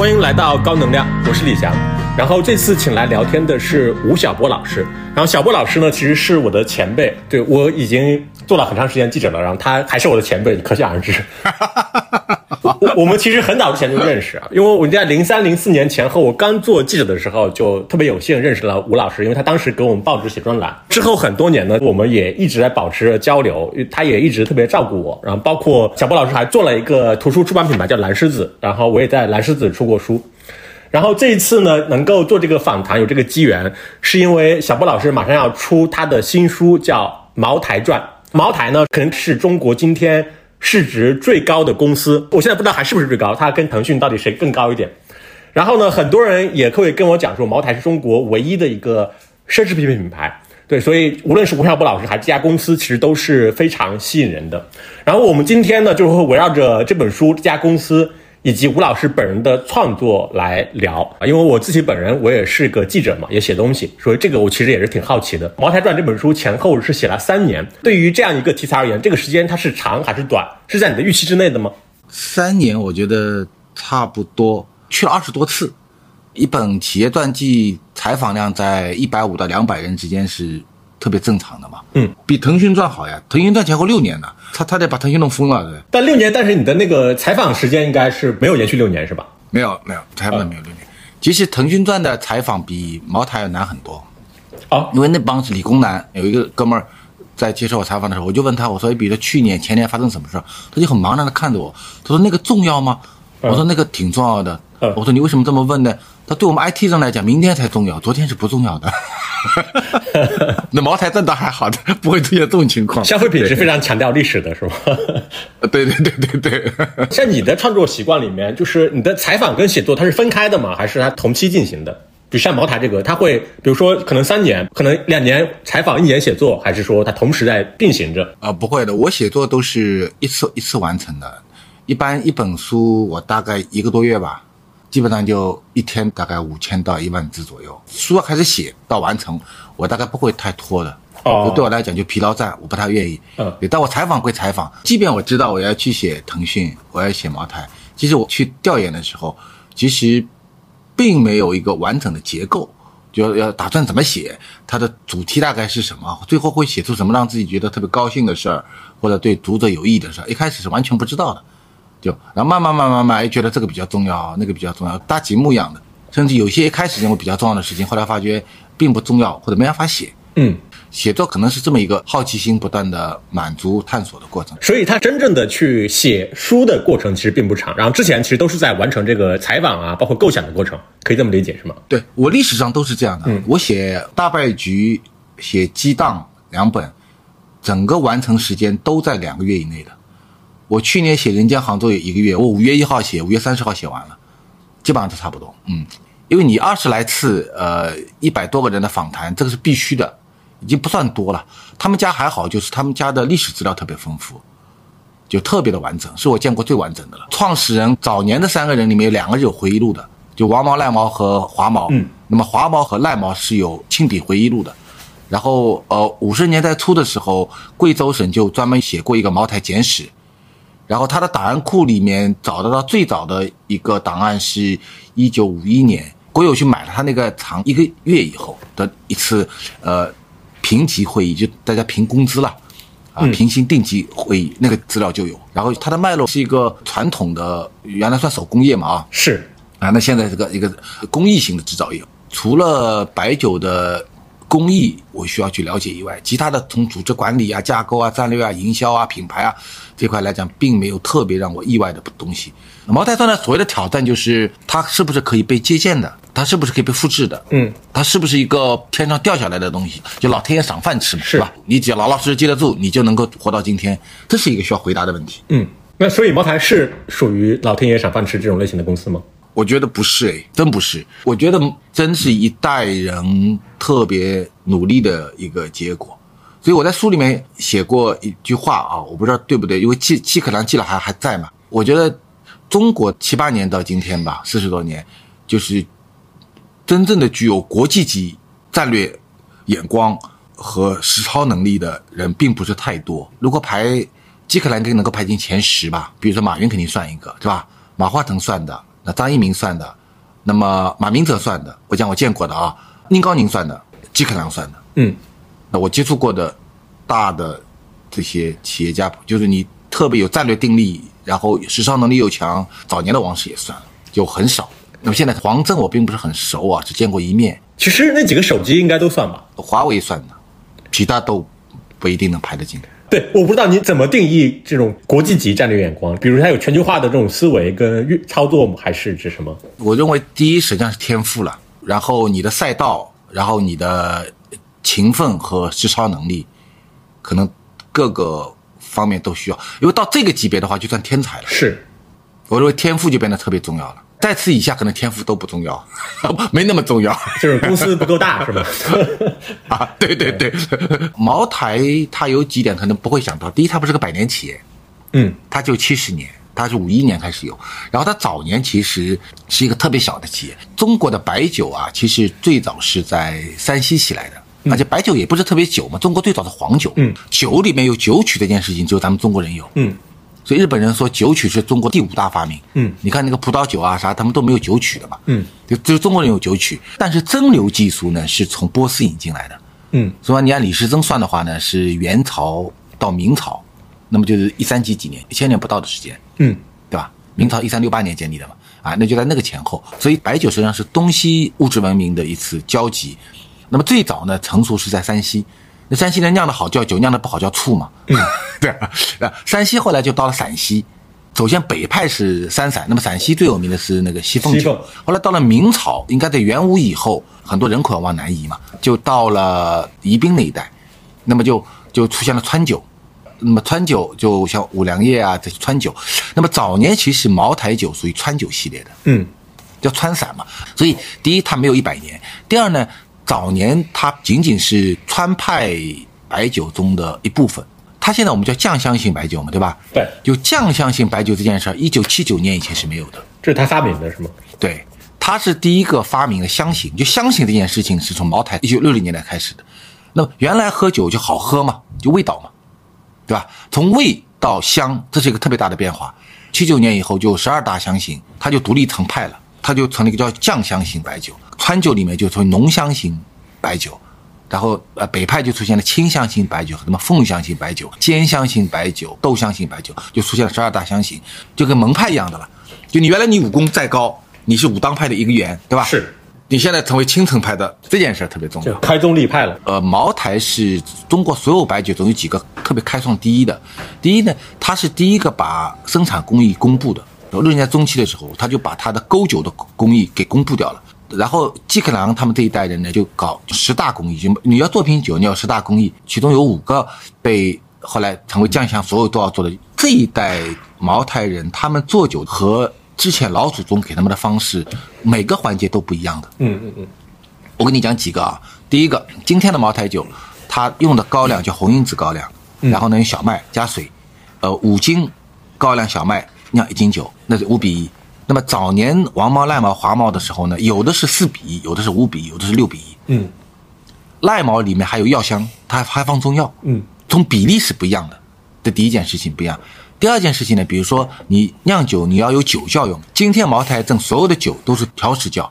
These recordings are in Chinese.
欢迎来到高能量，我是李翔。然后这次请来聊天的是吴晓波老师。然后晓波老师呢，其实是我的前辈，对我已经做了很长时间记者了，然后他还是我的前辈，可想而知。我 我们其实很早之前就认识啊，因为我在零三零四年前后，我刚做记者的时候，就特别有幸认识了吴老师，因为他当时给我们报纸写专栏。之后很多年呢，我们也一直在保持着交流，他也一直特别照顾我。然后包括小波老师还做了一个图书出版品牌叫蓝狮子，然后我也在蓝狮子出过书。然后这一次呢，能够做这个访谈，有这个机缘，是因为小波老师马上要出他的新书，叫《茅台传》。茅台呢，可能是中国今天市值最高的公司，我现在不知道还是不是最高，它跟腾讯到底谁更高一点。然后呢，很多人也会跟我讲说，茅台是中国唯一的一个奢侈品品牌。对，所以无论是吴晓波老师还是这家公司，其实都是非常吸引人的。然后我们今天呢，就会围绕着这本书、这家公司。以及吴老师本人的创作来聊啊，因为我自己本人我也是个记者嘛，也写东西，所以这个我其实也是挺好奇的。《茅台传》这本书前后是写了三年，对于这样一个题材而言，这个时间它是长还是短？是在你的预期之内的吗？三年我觉得差不多，去了二十多次。一本企业传记采访量在一百五到两百人之间是。特别正常的嘛，嗯，比腾讯赚好呀。腾讯赚前后六年呢，他他得把腾讯弄疯了，对。但六年，但是你的那个采访时间应该是没有延续六年，是吧？没有没有，采访没有六年。其实腾讯传的采访比茅台要难很多，哦，因为那帮是理工男。有一个哥们儿在接受我采访的时候，我就问他，我说，比如去年前年发生什么事儿？他就很茫然的看着我，他说那个重要吗？我说那个挺重要的。我说你为什么这么问呢？他对我们 IT 上来讲，明天才重要，昨天是不重要的。那茅台真的还好的，不会出现这种情况。消费品是非常强调历史的，是吗？对对对对对。像你的创作习惯里面，就是你的采访跟写作它是分开的吗？还是它同期进行的？比如像茅台这个，它会比如说可能三年，可能两年采访，一年写作，还是说它同时在并行着？啊，不会的，我写作都是一次一次完成的。一般一本书我大概一个多月吧。基本上就一天大概五千到一万字左右，书要开始写到完成，我大概不会太拖的。哦，对我来讲就疲劳战，我不太愿意。嗯，对，但我采访归采访，即便我知道我要去写腾讯，我要写茅台，其实我去调研的时候，其实并没有一个完整的结构，就要打算怎么写，它的主题大概是什么，最后会写出什么让自己觉得特别高兴的事儿，或者对读者有益的事儿，一开始是完全不知道的。就，然后慢慢慢慢慢，哎，觉得这个比较重要，那个比较重要，搭积木一样的。甚至有些一开始认为比较重要的事情，后来发觉并不重要，或者没办法写。嗯，写作可能是这么一个好奇心不断的满足探索的过程。所以他真正的去写书的过程其实并不长，然后之前其实都是在完成这个采访啊，包括构想的过程，可以这么理解是吗？对我历史上都是这样的。嗯，我写大败局、写激荡两本，整个完成时间都在两个月以内的。我去年写《人间杭州》有一个月，我五月一号写，五月三十号写完了，基本上都差不多。嗯，因为你二十来次，呃，一百多个人的访谈，这个是必须的，已经不算多了。他们家还好，就是他们家的历史资料特别丰富，就特别的完整，是我见过最完整的了。创始人早年的三个人里面有两个是有回忆录的，就王毛、赖毛和华毛。嗯，那么华毛和赖毛是有亲笔回忆录的。然后，呃，五十年代初的时候，贵州省就专门写过一个茅台简史。然后他的档案库里面找得到最早的一个档案是，一九五一年，国有去买了他那个厂一个月以后的一次，呃，评级会议，就大家评工资了，啊，评薪定级会议，那个资料就有。然后它的脉络是一个传统的，原来算手工业嘛，啊，是，啊，那现在这个一个工艺型的制造业，除了白酒的。工艺我需要去了解以外，其他的从组织管理啊、架构啊、战略啊、营销啊、品牌啊这块来讲，并没有特别让我意外的东西。茅台传的所谓的挑战就是它是不是可以被借鉴的，它是不是可以被复制的，嗯，它是不是一个天上掉下来的东西，就老天爷赏饭吃嘛，是吧？你只要老老实实接得住，你就能够活到今天，这是一个需要回答的问题。嗯，那所以茅台是属于老天爷赏饭吃这种类型的公司吗？我觉得不是诶，真不是。我觉得真是一代人特别努力的一个结果。所以我在书里面写过一句话啊，我不知道对不对，因为季季可良季老还还在嘛。我觉得中国七八年到今天吧，四十多年，就是真正的具有国际级战略眼光和实操能力的人，并不是太多。如果排季可良，应该能够排进前十吧。比如说马云肯定算一个，对吧？马化腾算的。那张一鸣算的，那么马明哲算的，我讲我见过的啊，宁高宁算的，季克良算的，嗯，那我接触过的大的这些企业家，就是你特别有战略定力，然后时尚能力又强，早年的王石也算了，就很少。那么现在黄峥我并不是很熟啊，只见过一面，其实那几个手机应该都算吧。华为算的，其他都不一定能排得进。对，我不知道你怎么定义这种国际级战略眼光，比如他有全球化的这种思维跟运操作，还是指什么？我认为第一实际上是天赋了，然后你的赛道，然后你的勤奋和实操能力，可能各个方面都需要。因为到这个级别的话，就算天才了。是，我认为天赋就变得特别重要了。在此以下，可能天赋都不重要，没那么重要。就是公司不够大，是吧？啊，对对对，茅台它有几点可能不会想到。第一，它不是个百年企业，嗯，它就七十年，它是五一年开始有。然后它早年其实是一个特别小的企业。中国的白酒啊，其实最早是在山西起来的，而且白酒也不是特别久嘛。中国最早的黄酒，嗯，酒里面有酒曲这件事情，只有咱们中国人有，嗯。所以日本人说酒曲是中国第五大发明。嗯，你看那个葡萄酒啊啥，他们都没有酒曲的嘛。嗯，就只有中国人有酒曲。但是蒸馏技术呢，是从波斯引进来的。嗯，所以你按李时珍算的话呢，是元朝到明朝，那么就是一三几几年，一千年不到的时间，嗯，对吧？明朝一三六八年建立的嘛，啊，那就在那个前后。所以白酒实际上是东西物质文明的一次交集。那么最早呢，成熟是在山西。那山西人酿的好叫酒，酿的不好叫醋嘛。嗯，对啊。山西后来就到了陕西，首先北派是三陕，那么陕西最有名的是那个西凤酒。后来到了明朝，应该在元武以后，很多人口要往南移嘛，就到了宜宾那一带，那么就就出现了川酒。那么川酒就像五粮液啊这些川酒。那么早年其实茅台酒属于川酒系列的，嗯，叫川陕嘛。所以第一它没有一百年，第二呢。早年它仅仅是川派白酒中的一部分，它现在我们叫酱香型白酒嘛，对吧？对，就酱香型白酒这件事儿，一九七九年以前是没有的，这是他发明的，是吗？对，他是第一个发明了香型，就香型这件事情是从茅台一九六零年代开始的。那么原来喝酒就好喝嘛，就味道嘛，对吧？从味到香，这是一个特别大的变化。七九年以后就十二大香型，它就独立成派了，它就成了一个叫酱香型白酒。川酒里面就从浓香型白酒，然后呃北派就出现了清香型白酒和什么凤香型白酒、兼香型白酒、豆香型白酒，就出现了十二大香型，就跟门派一样的了。就你原来你武功再高，你是武当派的一个员，对吧？是。你现在成为青城派的这件事特别重要，开宗立派了。呃，茅台是中国所有白酒中有几个特别开创第一的。第一呢，它是第一个把生产工艺公布的。六十年代中期的时候，他就把他的勾酒的工艺给公布掉了。然后季克良他们这一代人呢，就搞十大工艺，就你要做瓶酒，你要十大工艺，其中有五个被后来成为酱香，所有都要做的。这一代茅台人，他们做酒和之前老祖宗给他们的方式，每个环节都不一样的。嗯嗯嗯，我跟你讲几个啊，第一个，今天的茅台酒，它用的高粱叫红缨子高粱，然后呢用小麦加水，呃，五斤高粱小麦酿一斤酒，那是五比一。那么早年王猫、赖茅、华猫的时候呢，有的是四比一，有的是五比一，有的是六比一。嗯，赖茅里面还有药香，它还放中药。嗯，从比例是不一样的。这第一件事情不一样。第二件事情呢，比如说你酿酒，你要有酒窖用。今天茅台镇所有的酒都是条石窖，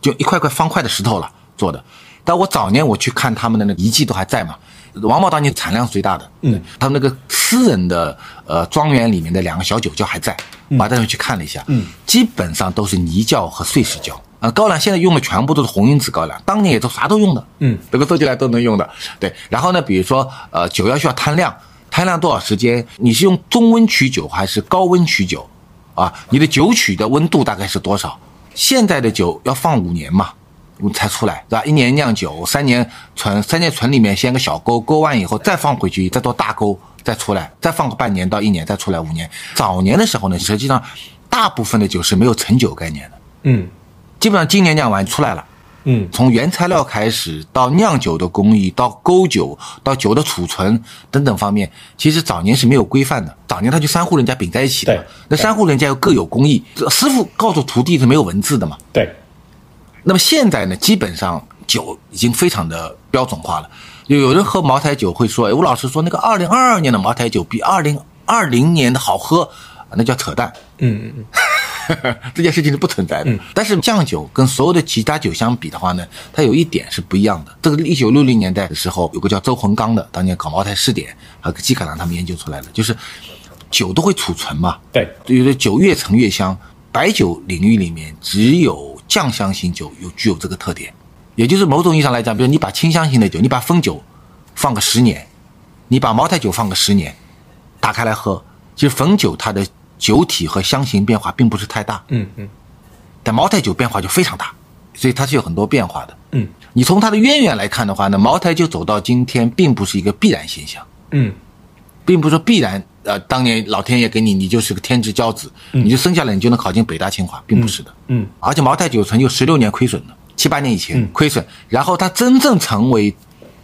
就一块块方块的石头了做的。但我早年我去看他们的那遗迹都还在嘛。王茂当年产量最大的，嗯，他们那个私人的呃庄园里面的两个小酒窖还在，我带他们去看了一下，嗯，基本上都是泥窖和碎石窖啊。高粱现在用的全部都是红缨子高粱，当年也都啥都用的，嗯，这个做起来都能用的。对，然后呢，比如说呃酒要需要摊量，摊量多少时间？你是用中温取酒还是高温取酒？啊，你的酒曲的温度大概是多少？现在的酒要放五年嘛。才出来，是吧？一年酿酒，三年存，三年存里面先个小沟，沟完以后再放回去，再做大沟，再出来，再放个半年到一年，再出来五年。早年的时候呢，实际上大部分的酒是没有陈酒概念的，嗯，基本上今年酿完出来了，嗯，从原材料开始到酿酒的工艺，到勾酒，到酒的储存等等方面，其实早年是没有规范的。早年他就三户人家并在一起的，那三户人家又各有工艺，师傅告诉徒弟是没有文字的嘛，对。那么现在呢，基本上酒已经非常的标准化了。有有人喝茅台酒会说：“哎，吴老师说那个二零二二年的茅台酒比二零二零年的好喝，那叫扯淡。”嗯嗯嗯，这件事情是不存在的。但是酱酒跟所有的其他酒相比的话呢，它有一点是不一样的。这个一九六零年代的时候，有个叫周洪刚的，当年搞茅台试点，和季凯郎他们研究出来的，就是酒都会储存嘛。对，有的酒越陈越香。白酒领域里面，只有酱香型酒有具有这个特点，也就是某种意义上来讲，比如你把清香型的酒，你把汾酒放个十年，你把茅台酒放个十年，打开来喝，其实汾酒它的酒体和香型变化并不是太大，嗯嗯，但茅台酒变化就非常大，所以它是有很多变化的。嗯，你从它的渊源来看的话呢，茅台酒走到今天并不是一个必然现象，嗯，并不是说必然。呃，当年老天爷给你，你就是个天之骄子，你就生下来你就能考进北大清华，并不是的。嗯，而且茅台酒曾有十六年亏损的，七八年以前亏损，然后它真正成为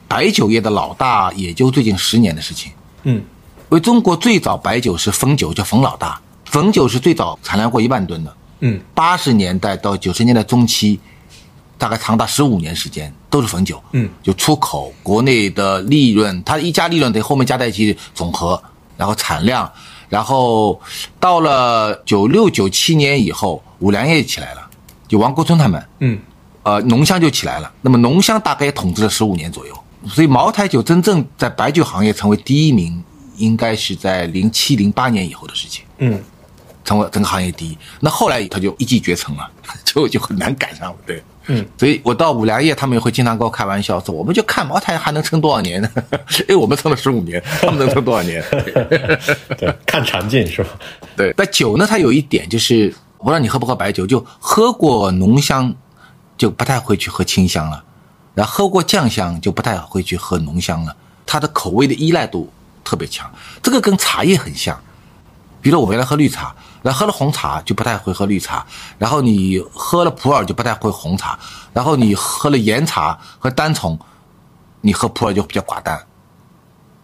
白酒业的老大，也就最近十年的事情。嗯，因为中国最早白酒是汾酒，叫汾老大，汾酒是最早产量过一万吨的。嗯，八十年代到九十年代中期，大概长达十五年时间都是汾酒。嗯，就出口国内的利润，它一加利润得后面加在一起总和。然后产量，然后到了九六九七年以后，五粮液起来了，就王国春他们，嗯，呃，浓香就起来了。那么浓香大概也统治了十五年左右，所以茅台酒真正在白酒行业成为第一名，应该是在零七零八年以后的事情，嗯，成为整个行业第一。那后来他就一骑绝尘了，就就很难赶上了，对。嗯，所以我到五粮液，他们也会经常跟我开玩笑说，我们就看茅台还能撑多少年呢？因 为我们撑了十五年，他们能撑多少年？对，看长进是吧？对。但酒呢，它有一点就是，我不知道你喝不喝白酒，就喝过浓香，就不太会去喝清香了；然后喝过酱香，就不太会去喝浓香了。它的口味的依赖度特别强，这个跟茶叶很像。比如我原来喝绿茶。然后喝了红茶就不太会喝绿茶，然后你喝了普洱就不太会红茶，然后你喝了岩茶和单丛，你喝普洱就比较寡淡，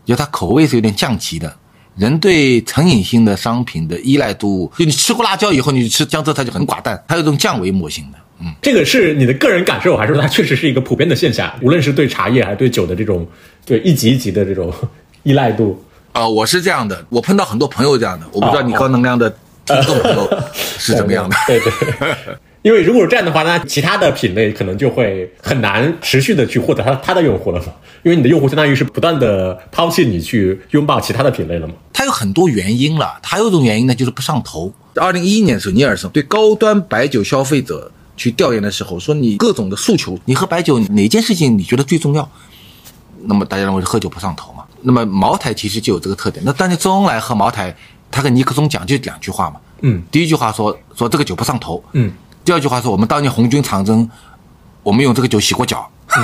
就它口味是有点降级的。人对成瘾性的商品的依赖度，就你吃过辣椒以后，你吃江浙菜就很寡淡，它有种降维模型的。嗯，这个是你的个人感受，还是说它确实是一个普遍的现象？无论是对茶叶还是对酒的这种对一级一级的这种 依赖度？呃，我是这样的，我碰到很多朋友这样的，我不知道你高能量的。听众朋友是怎么样的？对对，因为如果是这样的话，那其他的品类可能就会很难持续的去获得他他的用户了嘛。因为你的用户相当于是不断的抛弃你去拥抱其他的品类了嘛。它有很多原因了，还有一种原因呢，就是不上头。二零一一年的时候，尼尔森对高端白酒消费者去调研的时候，说你各种的诉求，你喝白酒哪件事情你觉得最重要？那么大家认为是喝酒不上头嘛？那么茅台其实就有这个特点。那但是周恩来喝茅台。他跟尼克松讲就两句话嘛，嗯，第一句话说说这个酒不上头，嗯，第二句话说我们当年红军长征，我们用这个酒洗过脚，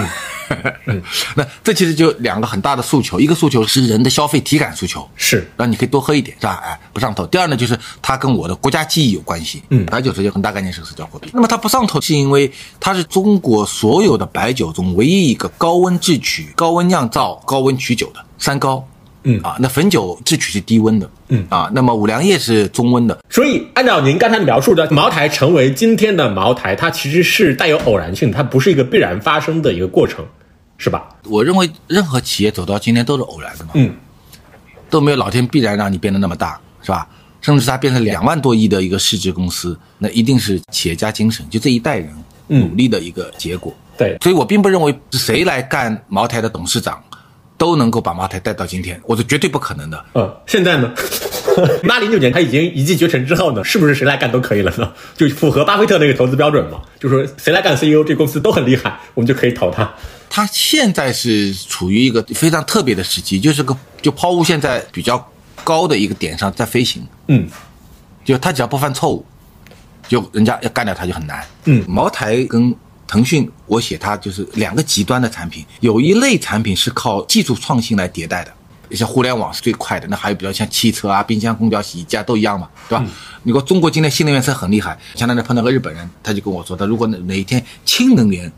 嗯，那这其实就两个很大的诉求，一个诉求是人的消费体感诉求，是。让你可以多喝一点，是吧？哎，不上头。第二呢，就是它跟我的国家记忆有关系，嗯，白酒是一个很大概念是社交货币。那么它不上头，是因为它是中国所有的白酒中唯一一个高温制取、高温酿造、高温取酒的三高。嗯啊，那汾酒制曲是低温的，嗯啊，那么五粮液是中温的，所以按照您刚才描述的，茅台成为今天的茅台，它其实是带有偶然性，它不是一个必然发生的一个过程，是吧？我认为任何企业走到今天都是偶然的嘛，嗯，都没有老天必然让你变得那么大，是吧？甚至它变成两万多亿的一个市值公司，那一定是企业家精神，就这一代人努力的一个结果。对，所以我并不认为是谁来干茅台的董事长。都能够把茅台带到今天，我是绝对不可能的。嗯，现在呢，那零九年他已经一骑绝尘之后呢，是不是谁来干都可以了呢？就符合巴菲特那个投资标准嘛？就说谁来干 CEO，这公司都很厉害，我们就可以投他。他现在是处于一个非常特别的时期，就是个就抛物线在比较高的一个点上在飞行。嗯，就他只要不犯错误，就人家要干掉他就很难。嗯，茅台跟。腾讯，我写它就是两个极端的产品，有一类产品是靠技术创新来迭代的，像互联网是最快的，那还有比较像汽车啊、冰箱、空调、洗衣机啊都一样嘛，对吧？你说中国今天新能源车很厉害，前两天碰到个日本人，他就跟我说，他如果哪哪一天氢能源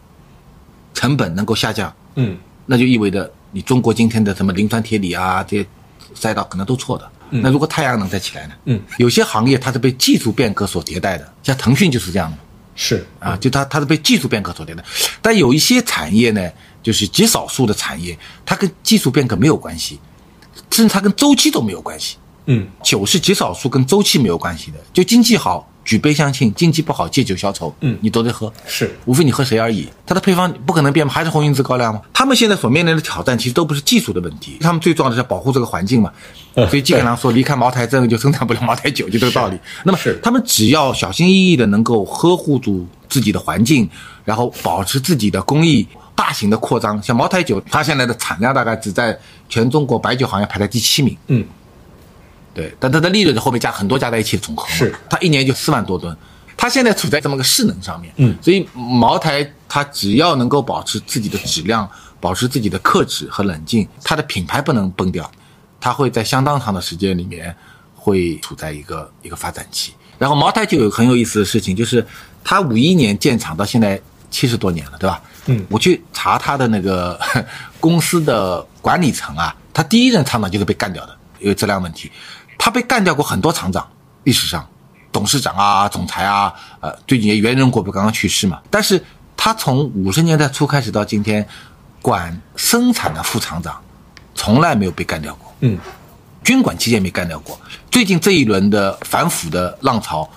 成本能够下降，嗯，那就意味着你中国今天的什么磷酸铁锂啊这些赛道可能都错的。那如果太阳能再起来呢？嗯，有些行业它是被技术变革所迭代的，像腾讯就是这样的。是。啊，就它它是被技术变革所带。的，但有一些产业呢，就是极少数的产业，它跟技术变革没有关系，甚至它跟周期都没有关系。嗯，酒是极少数跟周期没有关系的，就经济好举杯相庆，经济不好借酒消愁，嗯你都得喝，是无非你喝谁而已。它的配方不可能变嘛，还是红缨子高粱吗？他们现在所面临的挑战其实都不是技术的问题，他们最重要的是保护这个环境嘛。呃所以基本上说，离开茅台镇就生产不了茅台酒，就这个道理。那么是他们只要小心翼翼的能够呵护住自己的环境，然后保持自己的工艺。大型的扩张，像茅台酒，它现在的产量大概只在全中国白酒行业排在第七名。嗯，对，但它的利润在后面加很多加在一起的总和，是它一年就四万多吨，它现在处在这么个势能上面，嗯所以茅台它只要能够保持自己的质量，保持自己的克制和冷静，它的品牌不能崩掉，它会在相当长的时间里面会处在一个一个发展期。然后茅台就有很有意思的事情，就是它五一年建厂到现在七十多年了，对吧？嗯我去查它的那个公司的管理层啊，它第一任厂长就是被干掉的，因为质量问题。他被干掉过很多厂长，历史上董事长啊、总裁啊，呃，最近也袁仁国不刚刚去世嘛？但是他从五十年代初开始到今天，管生产的副厂长从来没有被干掉过。嗯，军管期间没干掉过。最近这一轮的反腐的浪潮，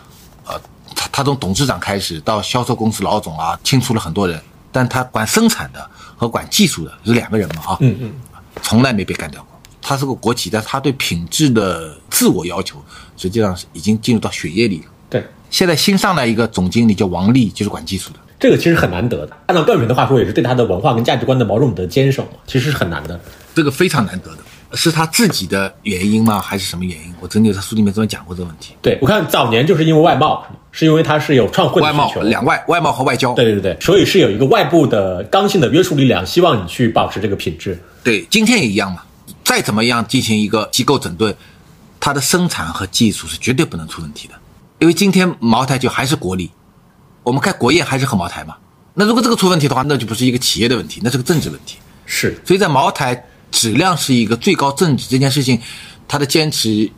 呃，他他从董事长开始到销售公司老总啊，清除了很多人，但他管生产的和管技术的是两个人嘛啊，嗯嗯，从来没被干掉过。他是个国企，但他对品质的自我要求，实际上是已经进入到血液里了。对，现在新上来一个总经理叫王丽，就是管技术的。这个其实很难得的。按照段永平的话说，也是对他的文化跟价值观的某种的坚守嘛，其实是很难的。这个非常难得的，是他自己的原因吗？还是什么原因？我曾经在书里面专门讲过这个问题。对我看早年就是因为外贸，是因为他是有创汇的外贸两外外贸和外交。对对对，所以是有一个外部的刚性的约束力量，希望你去保持这个品质。对，今天也一样嘛。再怎么样进行一个机构整顿，它的生产和技术是绝对不能出问题的。因为今天茅台酒还是国力，我们开国宴还是喝茅台嘛。那如果这个出问题的话，那就不是一个企业的问题，那是个政治问题。是，所以在茅台质量是一个最高政治这件事情，它的坚持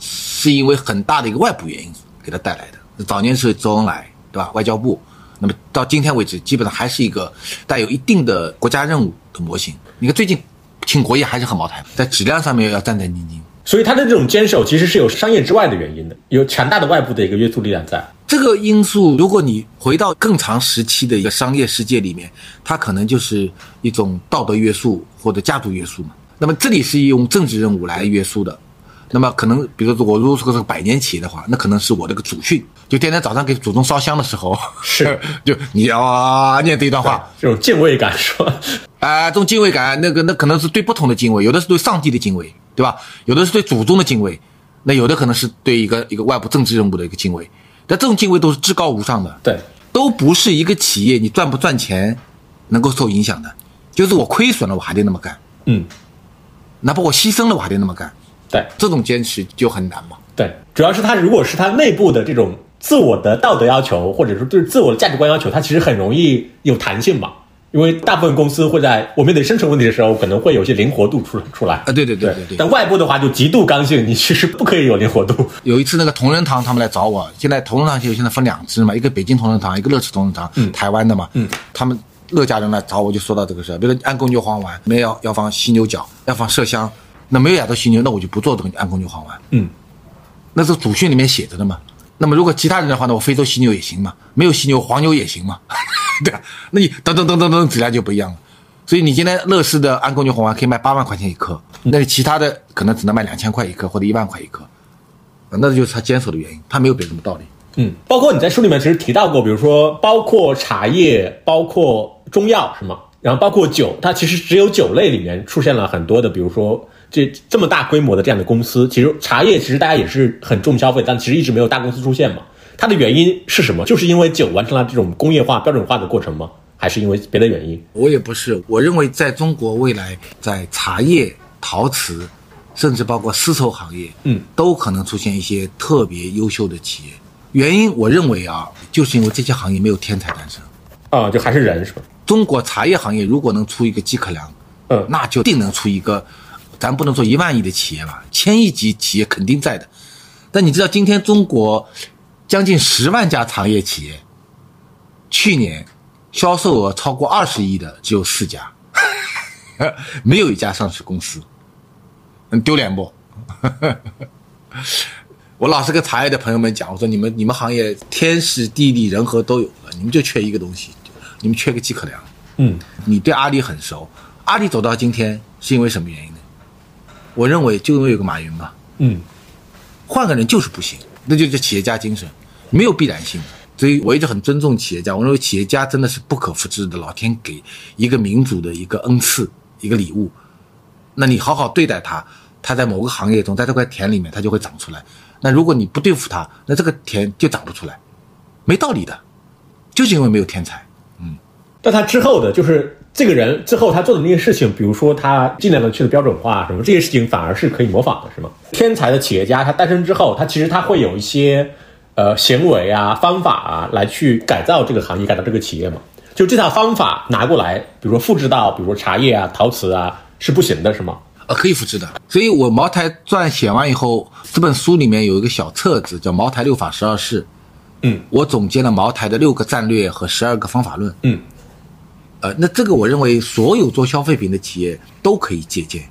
是因为很大的一个外部原因给它带来的。早年是周恩来，对吧？外交部，那么到今天为止，基本上还是一个带有一定的国家任务的模型。你看最近请国宴还是很茅台，在质量上面要战战兢兢。所以他的这种坚守其实是有商业之外的原因的，有强大的外部的一个约束力量在。这个因素，如果你回到更长时期的一个商业世界里面，它可能就是一种道德约束或者家族约束嘛。那么这里是用政治任务来约束的。那么可能，比如说我如果是个百年企业的话，那可能是我这个祖训，就天天早上给祖宗烧香的时候，是。就你要啊念这一段话，这种敬畏感是吧？啊、这种敬畏感，那个那可能是对不同的敬畏，有的是对上帝的敬畏，对吧？有的是对祖宗的敬畏，那有的可能是对一个一个外部政治任务的一个敬畏，但这种敬畏都是至高无上的，对，都不是一个企业你赚不赚钱能够受影响的，就是我亏损了我还得那么干，嗯，哪怕我牺牲了我还得那么干，对这种坚持就很难嘛。对，主要是他如果是他内部的这种自我的道德要求，或者说对自我的价值观要求，他其实很容易有弹性嘛。因为大部分公司会在我面对生存问题的时候，可能会有些灵活度出出来。啊，对对对对对。但外部的话就极度刚性，你其实不可以有灵活度。有一次那个同仁堂他们来找我，现在同仁堂现在分两支嘛，一个北京同仁堂，一个乐视同仁堂，嗯台湾的嘛，嗯，他们乐家人来找我就说到这个事儿，比如说安宫牛黄丸，没有要放犀牛角，要放麝香，那没有亚洲犀牛，那我就不做这个安宫牛黄丸，嗯，那是祖训里面写着的嘛。那么如果其他人的话呢，我非洲犀牛也行嘛，没有犀牛黄牛也行嘛，对吧？那你等等等等等质量就不一样了。所以你今天乐视的安宫牛黄丸可以卖八万块钱一颗，那你其他的可能只能卖两千块一颗或者一万块一颗，那就是他坚守的原因，他没有别的什么道理。嗯，包括你在书里面其实提到过，比如说包括茶叶，包括中药，是吗？然后包括酒，它其实只有酒类里面出现了很多的，比如说这这么大规模的这样的公司。其实茶叶其实大家也是很重消费，但其实一直没有大公司出现嘛。它的原因是什么？就是因为酒完成了这种工业化、标准化的过程吗？还是因为别的原因？我也不是，我认为在中国未来，在茶叶、陶瓷，甚至包括丝绸行业，嗯，都可能出现一些特别优秀的企业。原因，我认为啊，就是因为这些行业没有天才诞生。啊、就还是人是吧？中国茶叶行业如果能出一个季克良，嗯那就定能出一个，咱不能说一万亿的企业吧，千亿级企业肯定在的。但你知道，今天中国将近十万家茶叶企业，去年销售额超过二十亿的只有四家，没有一家上市公司，很丢脸不？我老是跟茶叶的朋友们讲，我说你们你们行业天时地利人和都有了，你们就缺一个东西，你们缺个饥渴粮。嗯，你对阿里很熟，阿里走到今天是因为什么原因呢？我认为就因为有个马云吧，嗯换个人就是不行，那就是企业家精神，没有必然性的。所以我一直很尊重企业家，我认为企业家真的是不可复制的，老天给一个民族的一个恩赐，一个礼物。那你好好对待他，他在某个行业中，在这块田里面，他就会长出来。那如果你不对付他，那这个田就长不出来，没道理的，就是因为没有天才。嗯但他之后的，就是这个人之后他做的那些事情，比如说他尽量的去的标准化什么，这些事情反而是可以模仿的，是吗？天才的企业家他诞生之后，他其实他会有一些呃行为啊、方法啊，来去改造这个行业、改造这个企业嘛。就这套方法拿过来，比如说复制到，比如说茶叶啊、陶瓷啊，是不行的，是吗？呃，可以复制的。所以我《茅台传》写完以后，这本书里面有一个小册子叫《茅台六法十二式》，嗯，我总结了茅台的六个战略和十二个方法论。嗯，呃，那这个我认为所有做消费品的企业都可以借鉴，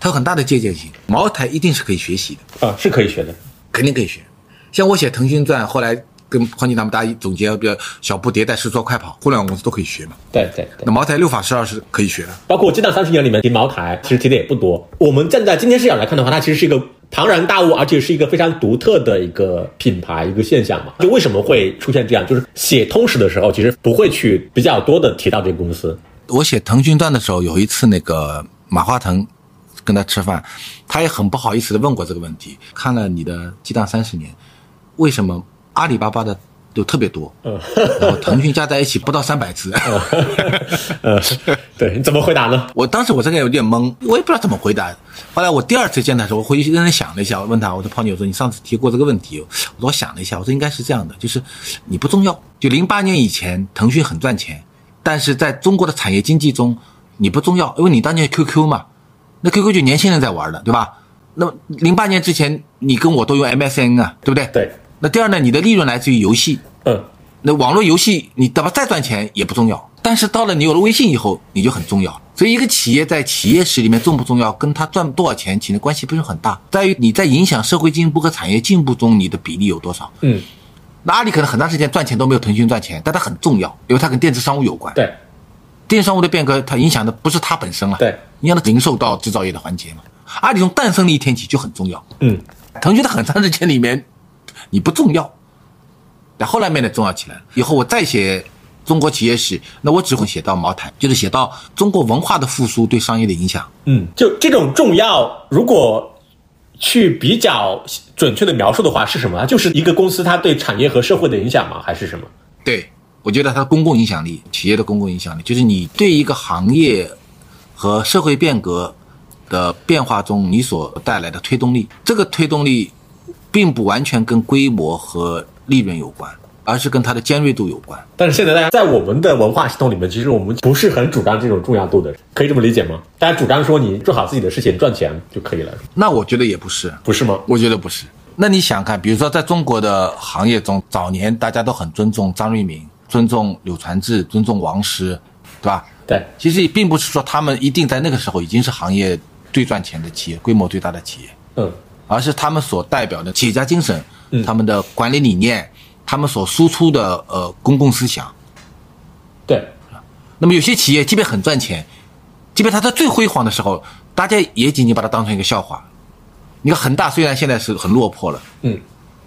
它有很大的借鉴性。茅台一定是可以学习的，啊，是可以学的。肯定可以学。像我写《腾讯传》，后来跟黄金他们大家总结，比如小步迭代、是做、快跑，互联网公司都可以学嘛。对对对那。茅台六法十二是可以学的。包括《激荡三十年》里面提茅台，其实提的也不多。我们站在今天视角来看的话，它其实是一个庞然大物，而且是一个非常独特的一个品牌、一个现象嘛。就为什么会出现这样？就是写通史的时候，其实不会去比较多的提到这个公司。我写腾讯传的时候，有一次那个马化腾跟他吃饭，他也很不好意思的问过这个问题。看了你的《激荡三十年》，为什么阿里巴巴的都特别多，嗯，然后腾讯加在一起不到三百只？呃，对，你怎么回答呢？我当时我这个有点懵，我也不知道怎么回答。后来我第二次见他的时候，我回去认真想了一下，我问他，我说：“泡妞，我说你上次提过这个问题，我说我想了一下，我说应该是这样的，就是你不重要。就零八年以前，腾讯很赚钱，但是在中国的产业经济中，你不重要，因为你当年 QQ 嘛，那 QQ 就年轻人在玩的，对吧？那么零八年之前，你跟我都用 MSN 啊，对不对？对，那第二呢，你的利润来自于游戏，嗯，那网络游戏你哪怕再赚钱也不重要，但是到了你有了微信以后，你就很重要。所以一个企业在企业史里面重不重要，跟他赚多少钱其实关系不是很大，在于你在影响社会进步和产业进步中你的比例有多少。嗯，那阿里可能很长时间赚钱都没有腾讯赚钱，但它很重要，因为它跟电子商务有关。对，电子商务的变革，它影响的不是它本身了，对，影响的零售到制造业的环节嘛。阿里从诞生的一天起就很重要，嗯，腾讯在很长时间里面你不重要，但后来变得重要起来了。以后我再写中国企业史，那我只会写到茅台，就是写到中国文化的复苏对商业的影响。嗯，就这种重要，如果去比较准确的描述的话，是什么？它就是一个公司它对产业和社会的影响吗？还是什么？对，我觉得它的公共影响力，企业的公共影响力，就是你对一个行业和社会变革的变化中你所带来的推动力。这个推动力并不完全跟规模和利润有关，而是跟它的尖锐度有关。但是现在大家在我们的文化系统里面，其实我们不是很主张这种重要度的，可以这么理解吗？大家主张说你做好自己的事情，赚钱就可以了，那我觉得也不是，不是吗？我觉得不是。那你想看，比如说在中国的行业中，早年大家都很尊重张瑞敏，尊重柳传志，尊重王石，对吧？对，其实也并不是说他们一定在那个时候已经是行业最赚钱的企业、规模最大的企业，嗯而是他们所代表的企业家精神、嗯他们的管理理念、他们所输出的呃公共思想。对，那么有些企业即便很赚钱，即便它在最辉煌的时候，大家也仅仅把它当成一个笑话。你看恒大虽然现在是很落魄了，嗯，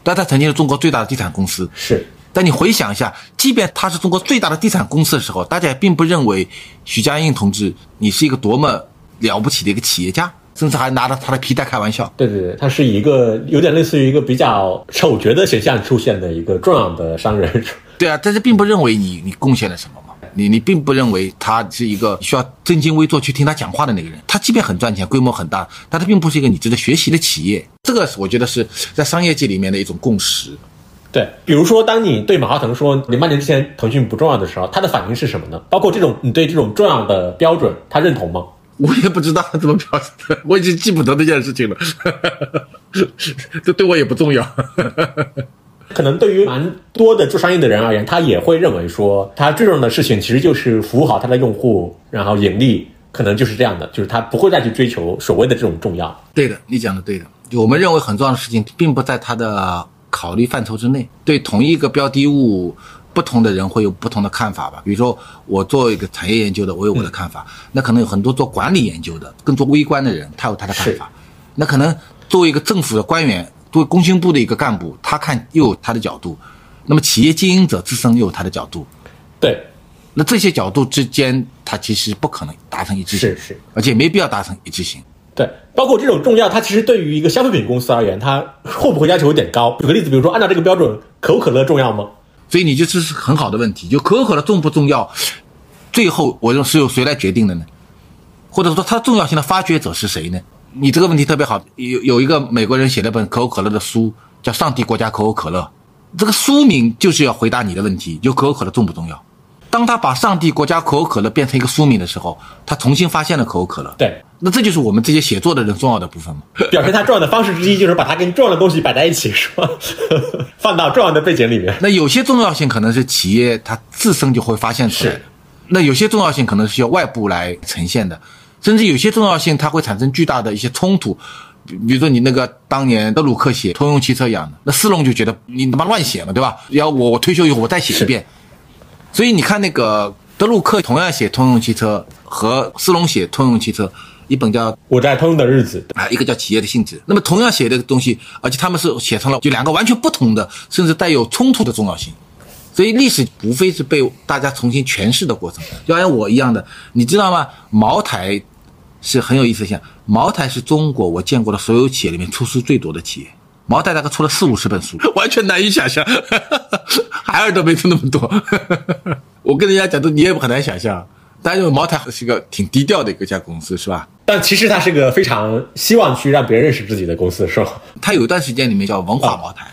但它曾经是中国最大的地产公司。是，但你回想一下，即便它是中国最大的地产公司的时候，大家也并不认为许家印同志你是一个多么了不起的一个企业家，甚至还拿着他的皮带开玩笑。对对对，他是一个有点类似于一个比较丑角的形象出现的一个重要的商人，对啊，但是并不认为你你贡献了什么嘛，你你并不认为他是一个需要正襟危坐去听他讲话的那个人。他即便很赚钱，规模很大，但他并不是一个你值得学习的企业。这个我觉得是在商业界里面的一种共识。对，比如说，当你对马化腾说零八年之前腾讯不重要的时候，他的反应是什么呢？包括这种你对这种重要的标准，他认同吗？我也不知道他怎么表示的，我已经记不得那件事情了，这对我也不重要。可能对于蛮多的做商业的人而言，他也会认为说，他最重要的事情其实就是服务好他的用户，然后盈利，可能就是这样的，就是他不会再去追求所谓的这种重要。对的，你讲的对的。就我们认为很重要的事情，并不在他的考虑范畴之内。对同一个标的物，不同的人会有不同的看法吧。比如说，我做一个产业研究的，我有我的看法；那可能有很多做管理研究的，更做微观的人，他有他的看法。那可能作为一个政府的官员，作为工信部的一个干部，他看又有他的角度。那么企业经营者自身又有他的角度。对。那这些角度之间，它其实不可能达成一致性，是是，而且没必要达成一致性。对，包括这种重要，它其实对于一个消费品公司而言，它会不会要求有点高？举个例子，比如说按照这个标准，可口可乐重要吗？所以你就这是很好的问题，就可口可乐重不重要？最后我认为是由谁来决定的呢？或者说它重要性的发掘者是谁呢？你这个问题特别好，有有一个美国人写了本可口可乐的书，叫《上帝国家可口可乐》，这个书名就是要回答你的问题，就可口可乐重不重要？当他把上帝国家可口可乐变成一个书名的时候，他重新发现了可口可乐。对，那这就是我们这些写作的人重要的部分嘛。表现它重要的方式之一就是把它跟重要的东西摆在一起，是吧？放到重要的背景里面。那有些重要性可能是企业它自身就会发现出来的，那有些重要性可能是需要外部来呈现的，甚至有些重要性它会产生巨大的一些冲突。比如说你那个当年德鲁克写通用汽车一样的，那斯隆就觉得你他妈乱写嘛，对吧？要我我退休以后我再写一遍。所以你看，那个德鲁克同样写通用汽车，和斯隆写通用汽车，一本叫《我在通用的日子》啊，一个叫《企业的性质》。那么同样写的东西，而且他们是写成了就两个完全不同的，甚至带有冲突的重要性。所以历史无非是被大家重新诠释的过程。就像我一样的，你知道吗？茅台是很有意思，像茅台是中国我见过的所有企业里面出书最多的企业。茅台大概出了四五十本书，完全难以想象。海尔都没出那么多。我跟人家讲，都你也很难想象。但是茅台是一个挺低调的一个家公司，是吧？但其实它是个非常希望去让别人认识自己的公司，是吧？它有一段时间里面叫文化茅台，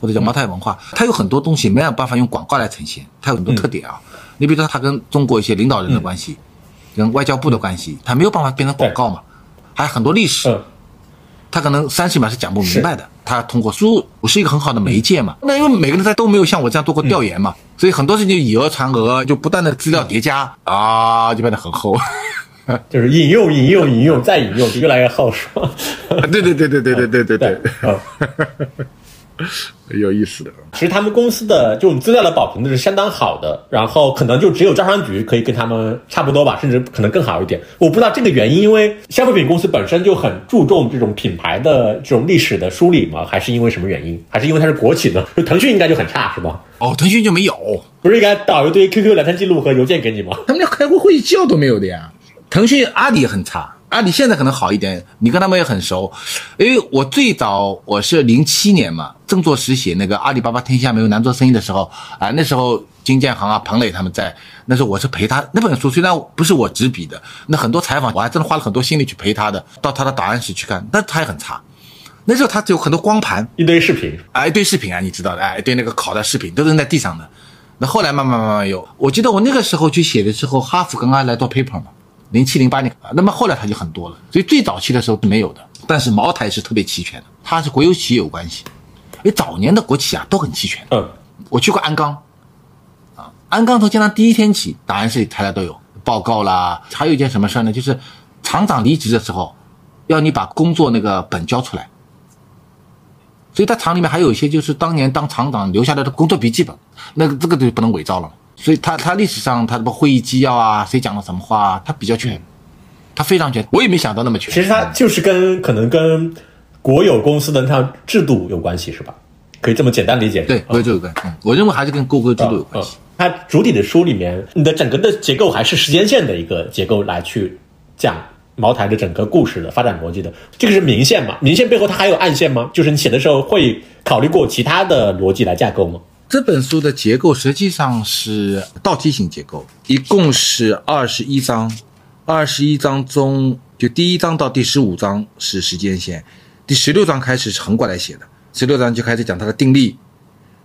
或者叫茅台文化。它有很多东西没有办法用广告来呈现，它有很多特点啊。你比如说，它跟中国一些领导人的关系，跟外交部的关系，它没有办法变成广告嘛。还有很多历史。他可能三十秒是讲不明白的，他通过书是一个很好的媒介嘛。那因为每个人他都没有像我这样做过调研嘛，所以很多事情以讹传讹，就不断的资料叠加啊，就变得很厚。就是引用引用引用再引用，就越来越厚，是吧？对对对对对对对对对。有意思的，其实他们公司的这种资料的保存的是相当好的，然后可能就只有招商局可以跟他们差不多吧，甚至可能更好一点。我不知道这个原因，因为消费品公司本身就很注重这种品牌的这种历史的梳理吗？还是因为什么原因？还是因为它是国企呢？就腾讯应该就很差是吧？哦，腾讯就没有，不是应该导一堆 QQ 聊天记录和邮件给你吗？他们连开过会议纪要都没有的呀。腾讯、阿里很差。阿里现在可能好一点，你跟他们也很熟，因为我最早我是零七年嘛，正做实写那个阿里巴巴天下没有难做生意的时候啊，那时候金建行啊、彭磊他们在，那时候我是陪他那本书，虽然不是我执笔的，那很多采访我还真的花了很多心力去陪他的，到他的档案室去看，但他也很差。那时候他有很多光盘，一堆视频，啊，一堆视频啊，你知道的，哎，一堆那个拷的视频都扔在地上的。那后来慢慢慢慢有，我记得我那个时候去写的时候，哈佛刚刚来做 paper 嘛。零七零八年啊，那么后来它就很多了，所以最早期的时候是没有的。但是茅台是特别齐全的，它是国有企业有关系，因为早年的国企啊都很齐全。嗯，我去过鞍钢，啊，鞍钢从建厂第一天起，档案室里台台都有报告啦。还有一件什么事儿呢？就是厂长离职的时候，要你把工作那个本交出来。所以他厂里面还有一些就是当年当厂长留下来的工作笔记本，那个这个就不能伪造了。所以，他他历史上他什么会议纪要啊，谁讲了什么话，他比较全，他非常全。我也没想到那么全。其实他就是跟可能跟国有公司的那套制度有关系，是吧？可以这么简单理解。对，国有制度有关。嗯，我认为还是跟国有制度有关系。它主体的书里面，你的整个的结构还是时间线的一个结构来去讲茅台的整个故事的发展逻辑的。这个是明线嘛？明线背后它还有暗线吗？就是你写的时候会考虑过其他的逻辑来架构吗？这本书的结构实际上是倒梯形结构，一共是二十一章，二十一章中就第一章到第十五章是时间线，第十六章开始是横过来写的，十六章就开始讲它的定力，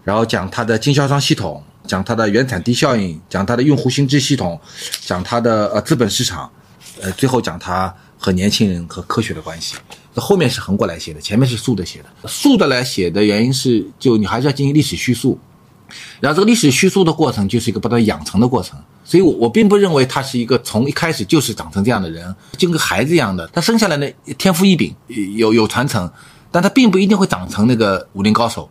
然后讲它的经销商系统，讲它的原产地效应，讲它的用户心智系统，讲它的呃资本市场，呃最后讲它和年轻人和科学的关系。后面是横过来写的，前面是竖着写的。竖着来写的原因是，就你还是要进行历史叙述。然后这个历史叙述的过程就是一个不断养成的过程，所以，我我并不认为他是一个从一开始就是长成这样的人，就跟孩子一样的，他生下来呢天赋异禀，有有传承，但他并不一定会长成那个武林高手，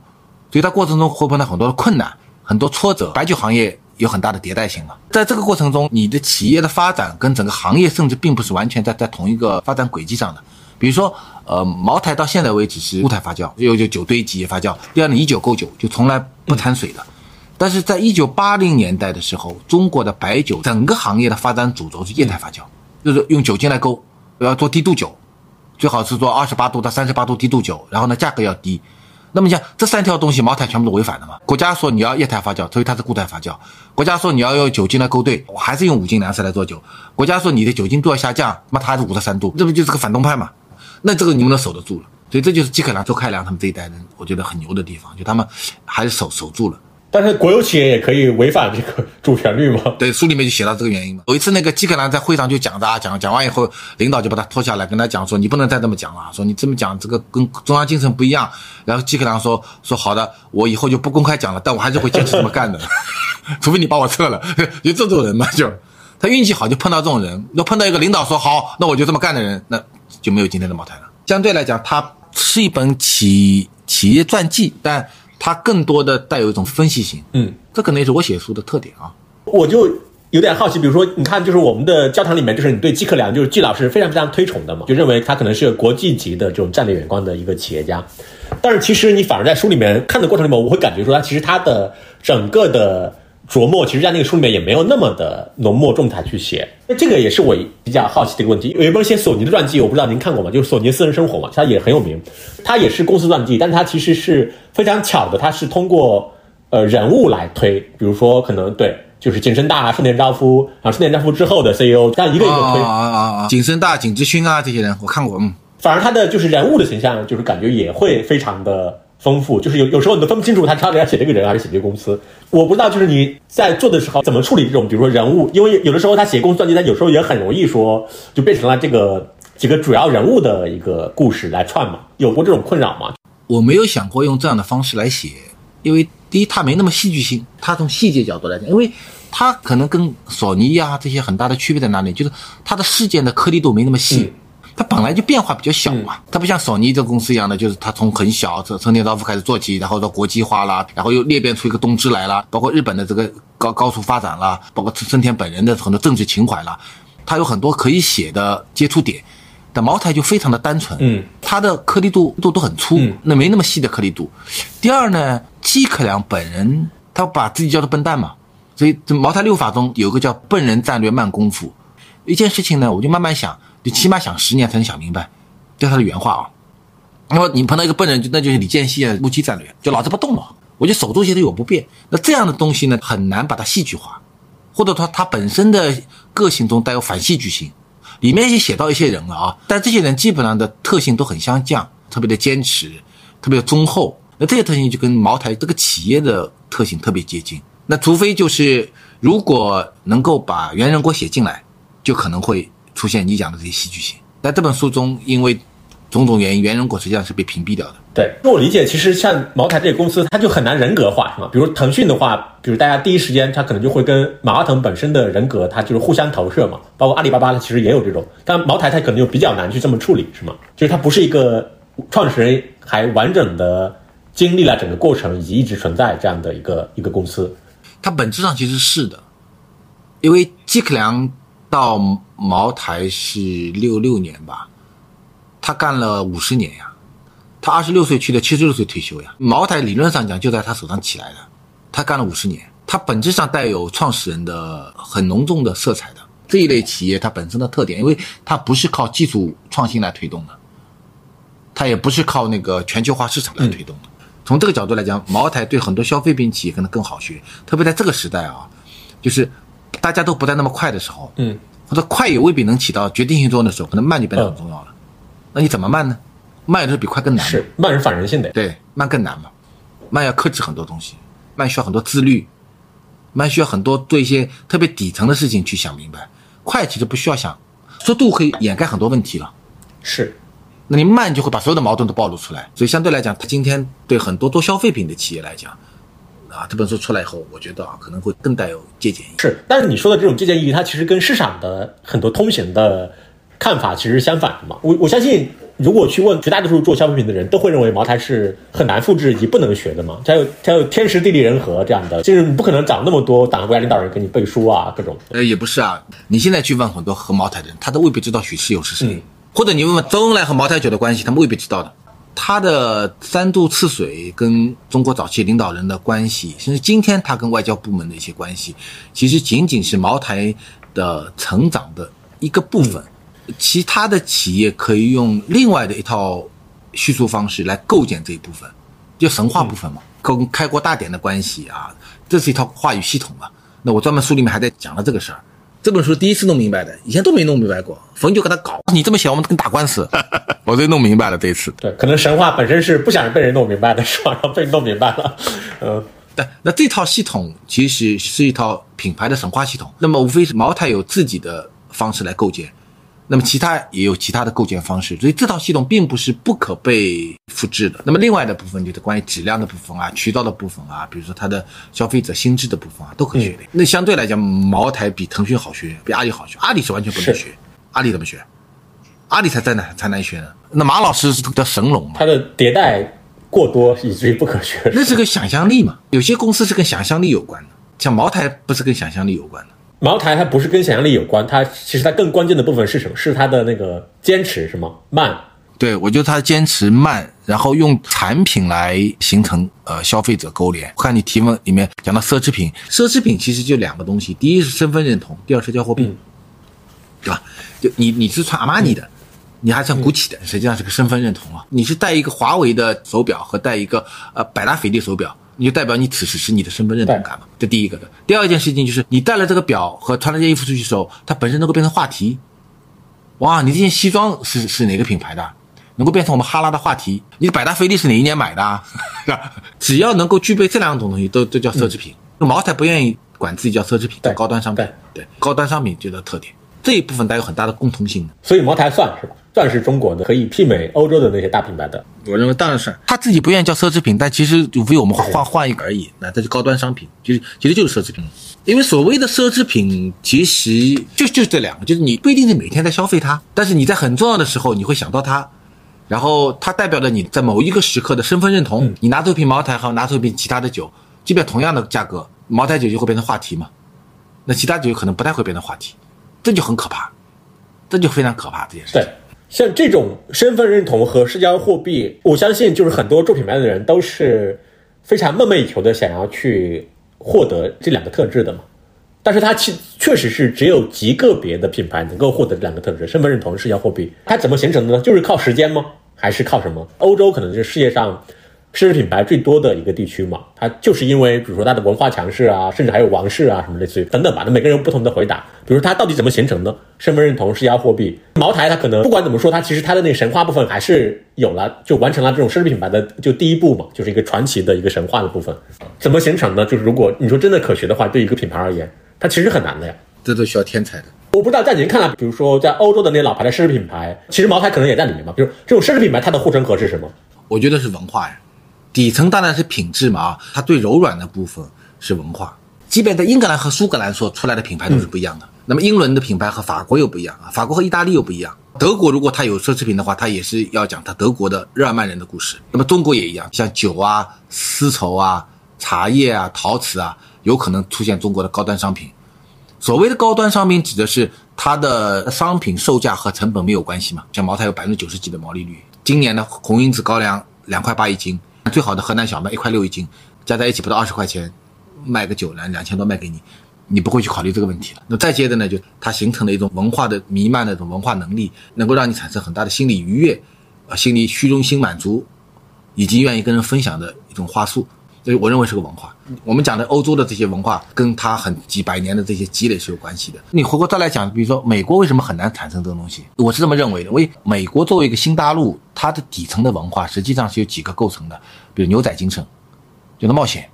所以他过程中会碰到很多的困难、很多挫折。白酒行业有很大的迭代性嘛，在这个过程中，你的企业的发展跟整个行业甚至并不是完全在在同一个发展轨迹上的。比如说，呃，茅台到现在为止是固态发酵，有就酒堆积液发酵。第二呢，以酒勾酒，就从来不掺水的。但是在一九八零年代的时候，中国的白酒整个行业的发展主轴是液态发酵，就是用酒精来勾，要做低度酒，最好是做二十八度到三十八度低度酒，然后呢价格要低。那么像这三条东西，茅台全部都违反的嘛？国家说你要液态发酵，所以它是固态发酵；国家说你要用酒精来勾兑，我还是用五斤粮食来做酒；国家说你的酒精度要下降，那它还是五十三度，这不就是个反动派嘛？那这个你们能守得住了？所以这就是季克良、周开良他们这一代人，我觉得很牛的地方，就他们还是守守住了。但是国有企业也可以违反这个主旋律吗？对，书里面就写到这个原因嘛。有一次那个季克良在会上就讲的，讲讲完以后，领导就把他拖下来，跟他讲说：“你不能再这么讲了，说你这么讲这个跟中央精神不一样。”然后季克良说：“说好的，我以后就不公开讲了，但我还是会坚持这么干的，除 非你把我撤了。”就这种人嘛，就他运气好就碰到这种人。要碰到一个领导说好，那我就这么干的人，那就没有今天的茅台了。相对来讲，它是一本企企业传记，但它更多的带有一种分析性。嗯，这可能也是我写书的特点啊。我就有点好奇，比如说，你看，就是我们的教堂里面，就是你对季克良，就是季老师非常非常推崇的嘛，就认为他可能是国际级的这种战略眼光的一个企业家。但是其实你反而在书里面看的过程里面，我会感觉说，他其实他的整个的。琢磨，其实，在那个书里面也没有那么的浓墨重彩去写。那这个也是我比较好奇的一个问题。有一本写索尼的传记，我不知道您看过吗？就是《索尼私人生活》嘛，它也很有名。它也是公司传记，但它其实是非常巧的，它是通过呃人物来推。比如说，可能对，就是景深大啊、盛田昭夫，然后盛田昭夫之后的 CEO，这样一个一个推。啊啊啊！景深大、景之勋啊，这些人我看过。嗯，反而他的就是人物的形象，就是感觉也会非常的。丰富就是有有时候你都分不清楚他到底要写这个人还是写这个公司。我不知道就是你在做的时候怎么处理这种，比如说人物，因为有的时候他写公司传记，他有时候也很容易说就变成了这个几个主要人物的一个故事来串嘛。有过这种困扰吗？我没有想过用这样的方式来写，因为第一他没那么戏剧性，他从细节角度来讲，因为他可能跟索尼呀这些很大的区别在哪里，就是他的事件的颗粒度没那么细。它本来就变化比较小嘛，它不像索尼这公司一样的，就是它从很小，从成田昭夫开始做起，然后到国际化啦，然后又裂变出一个东芝来啦，包括日本的这个高高速发展啦，包括成田本人的很多政治情怀啦，它有很多可以写的接触点。但茅台就非常的单纯，嗯，它的颗粒度度都很粗，那没那么细的颗粒度。第二呢，季克良本人他把自己叫做笨蛋嘛，所以这茅台六法中有个叫笨人战略慢功夫。一件事情呢，我就慢慢想。你起码想十年才能想明白，这他的原话啊。那么你碰到一个笨人，就那就是李建熙啊，目击战略，就老子不动了，我就守住些都有不变。那这样的东西呢，很难把它戏剧化，或者说他本身的个性中带有反戏剧性。里面也写到一些人了啊，但这些人基本上的特性都很相像，特别的坚持，特别的忠厚。那这些特性就跟茅台这个企业的特性特别接近。那除非就是如果能够把袁仁国写进来，就可能会。出现你讲的这些戏剧性，在这本书中，因为种种原因，袁仁果实际上是被屏蔽掉的。对，那我理解，其实像茅台这个公司，它就很难人格化，是吗？比如腾讯的话，比如大家第一时间，它可能就会跟马化腾本身的人格，它就是互相投射嘛。包括阿里巴巴，它其实也有这种，但茅台它可能就比较难去这么处理，是吗？就是它不是一个创始人还完整的经历了整个过程以及一直存在这样的一个一个公司。它本质上其实是的，因为季克良。到茅台是六六年吧，他干了五十年呀，他二十六岁去的，七十六岁退休呀。茅台理论上讲就在他手上起来的，他干了五十年，他本质上带有创始人的很浓重的色彩的这一类企业，它本身的特点，因为它不是靠技术创新来推动的，它也不是靠那个全球化市场来推动的。从这个角度来讲，茅台对很多消费品企业可能更好学，特别在这个时代啊，就是。大家都不再那么快的时候，嗯，或者快也未必能起到决定性作用的时候，可能慢就变得很重要了。那你怎么慢呢？慢有时候比快更难。是慢是反人性的。对，慢更难嘛。慢要克制很多东西，慢需要很多自律，慢需要很多做一些特别底层的事情去想明白。快其实不需要想，速度可以掩盖很多问题了。是，那你慢就会把所有的矛盾都暴露出来。所以相对来讲，它今天对很多做消费品的企业来讲。啊，这本书出来以后，我觉得啊，可能会更带有借鉴意义。是，但是你说的这种借鉴意义，它其实跟市场的很多通行的看法其实是相反的嘛。我我相信如果去问绝大多数做消费品的人，都会认为茅台是很难复制以及不能学的嘛。它有它有天时地利人和这样的，就是你不可能找那么多党和国家领导人给你背书啊，各种。呃，也不是啊，你现在去问很多喝茅台的人，他都未必知道许世友是谁，嗯或者你问问周恩来和茅台酒的关系，他们未必知道的。他的三度赤水跟中国早期领导人的关系，甚至今天他跟外交部门的一些关系，其实仅仅是茅台的成长的一个部分。其他的企业可以用另外的一套叙述方式来构建这一部分，就神话部分嘛，跟开国大典的关系啊，这是一套话语系统嘛。那我专门书里面还在讲了这个事儿。这本书第一次弄明白的，以前都没弄明白过。冯就跟他搞，你这么写，我们跟打官司。我这弄明白了这一次。对，可能神话本身是不想被人弄明白的，是吧？然后被弄明白了，嗯。对那这套系统其实是一套品牌的神话系统。那么无非是茅台有自己的方式来构建，那么其他也有其他的构建方式，所以这套系统并不是不可被复制的。那么另外的部分就是关于质量的部分啊、渠道的部分啊，比如说它的消费者心智的部分啊，都可以学的。那相对来讲，茅台比腾讯好学，比阿里好学。阿里是完全不能学，阿里怎么学？阿里才在难才难学呢。那马老师是叫神龙嘛？它的迭代过多，以至于不可学。那是个想象力嘛？有些公司是跟想象力有关的，像茅台不是跟想象力有关的。茅台它不是跟想象力有关，它其实它更关键的部分是什么？是它的那个坚持，是吗？慢。对，我觉得它坚持慢，然后用产品来形成呃消费者勾连。我看你提问里面讲到奢侈品，奢侈品其实就两个东西，第一是身份认同，第二是交货币，嗯对吧？就你你是穿阿玛尼的。你还穿 GUCCI 的，实际上是个身份认同啊。你是戴一个华为的手表和戴一个呃百达翡丽手表，你就代表你此时是你的身份认同感嘛？这第一个的。第二件事情就是你戴了这个表和穿了这件衣服出去的时候，它本身能够变成话题。哇，你这件西装是是哪个品牌的？能够变成我们哈拉的话题。你的百达翡丽是哪一年买的？啊？只要能够具备这两种东西，都都叫奢侈品。茅台不愿意管自己叫奢侈品，叫高端商品。对，高端商品就叫特点。这一部分带有很大的共通性，所以茅台算是吧，算是中国的可以媲美欧洲的那些大品牌的。我认为当然是，他自己不愿意叫奢侈品，但其实无非我们换换一个而已。那这是高端商品，就是其实就是奢侈品。因为所谓的奢侈品，其实就就这两个，就是你不一定是每天在消费它，但是你在很重要的时候你会想到它，然后它代表着你在某一个时刻的身份认同。你拿走一瓶茅台和拿走一瓶其他的酒，即便同样的价格，茅台酒就会变成话题嘛，那其他酒可能不太会变成话题。这就很可怕，这就非常可怕这件事。对，像这种身份认同和社交货币，我相信就是很多做品牌的人都是非常梦寐以求的，想要去获得这两个特质的嘛。但是它其确实是只有极个别的品牌能够获得这两个特质：身份认同、社交货币。它怎么形成的呢？就是靠时间吗？还是靠什么？欧洲可能是世界上。奢侈品牌最多的一个地区嘛，它就是因为比如说它的文化强势啊，甚至还有王室啊什么类似于等等吧。那每个人有不同的回答。比如它到底怎么形成的？身份认同、施压货币。茅台它可能不管怎么说，它其实它的那个神话部分还是有了，就完成了这种奢侈品牌的就第一步嘛，就是一个传奇的一个神话的部分。怎么形成呢？就是如果你说真的可学的话，对一个品牌而言，它其实很难的呀。这都需要天才的。我不知道在您看来，比如说在欧洲的那些老牌的奢侈品牌，其实茅台可能也在里面嘛。比如这种奢侈品牌，它的护城河是什么？我觉得是文化呀。底层当然是品质嘛啊，它最柔软的部分是文化。即便在英格兰和苏格兰所出来的品牌都是不一样的。那么英伦的品牌和法国又不一样啊，法国和意大利又不一样。德国如果它有奢侈品的话，它也是要讲它德国的日耳曼人的故事。那么中国也一样，像酒啊、丝绸啊、茶叶啊、陶瓷啊，有可能出现中国的高端商品。所谓的高端商品，指的是它的商品售价和成本没有关系嘛？像茅台有百分之九十几的毛利率，今年的红缨子高粱两块八一斤。最好的河南小麦一块六一斤，加在一起不到二十块钱，卖个酒两两千多卖给你，你不会去考虑这个问题了。那再接着呢，就它形成了一种文化的弥漫的一种文化能力，能够让你产生很大的心理愉悦，啊，心理虚荣心满足，以及愿意跟人分享的一种话术。所以我认为是个文化。我们讲的欧洲的这些文化，跟它很几百年的这些积累是有关系的。你回过头来讲，比如说美国为什么很难产生这种东西？我是这么认为的。因为美国作为一个新大陆，它的底层的文化实际上是有几个构成的，比如牛仔精神，就是冒险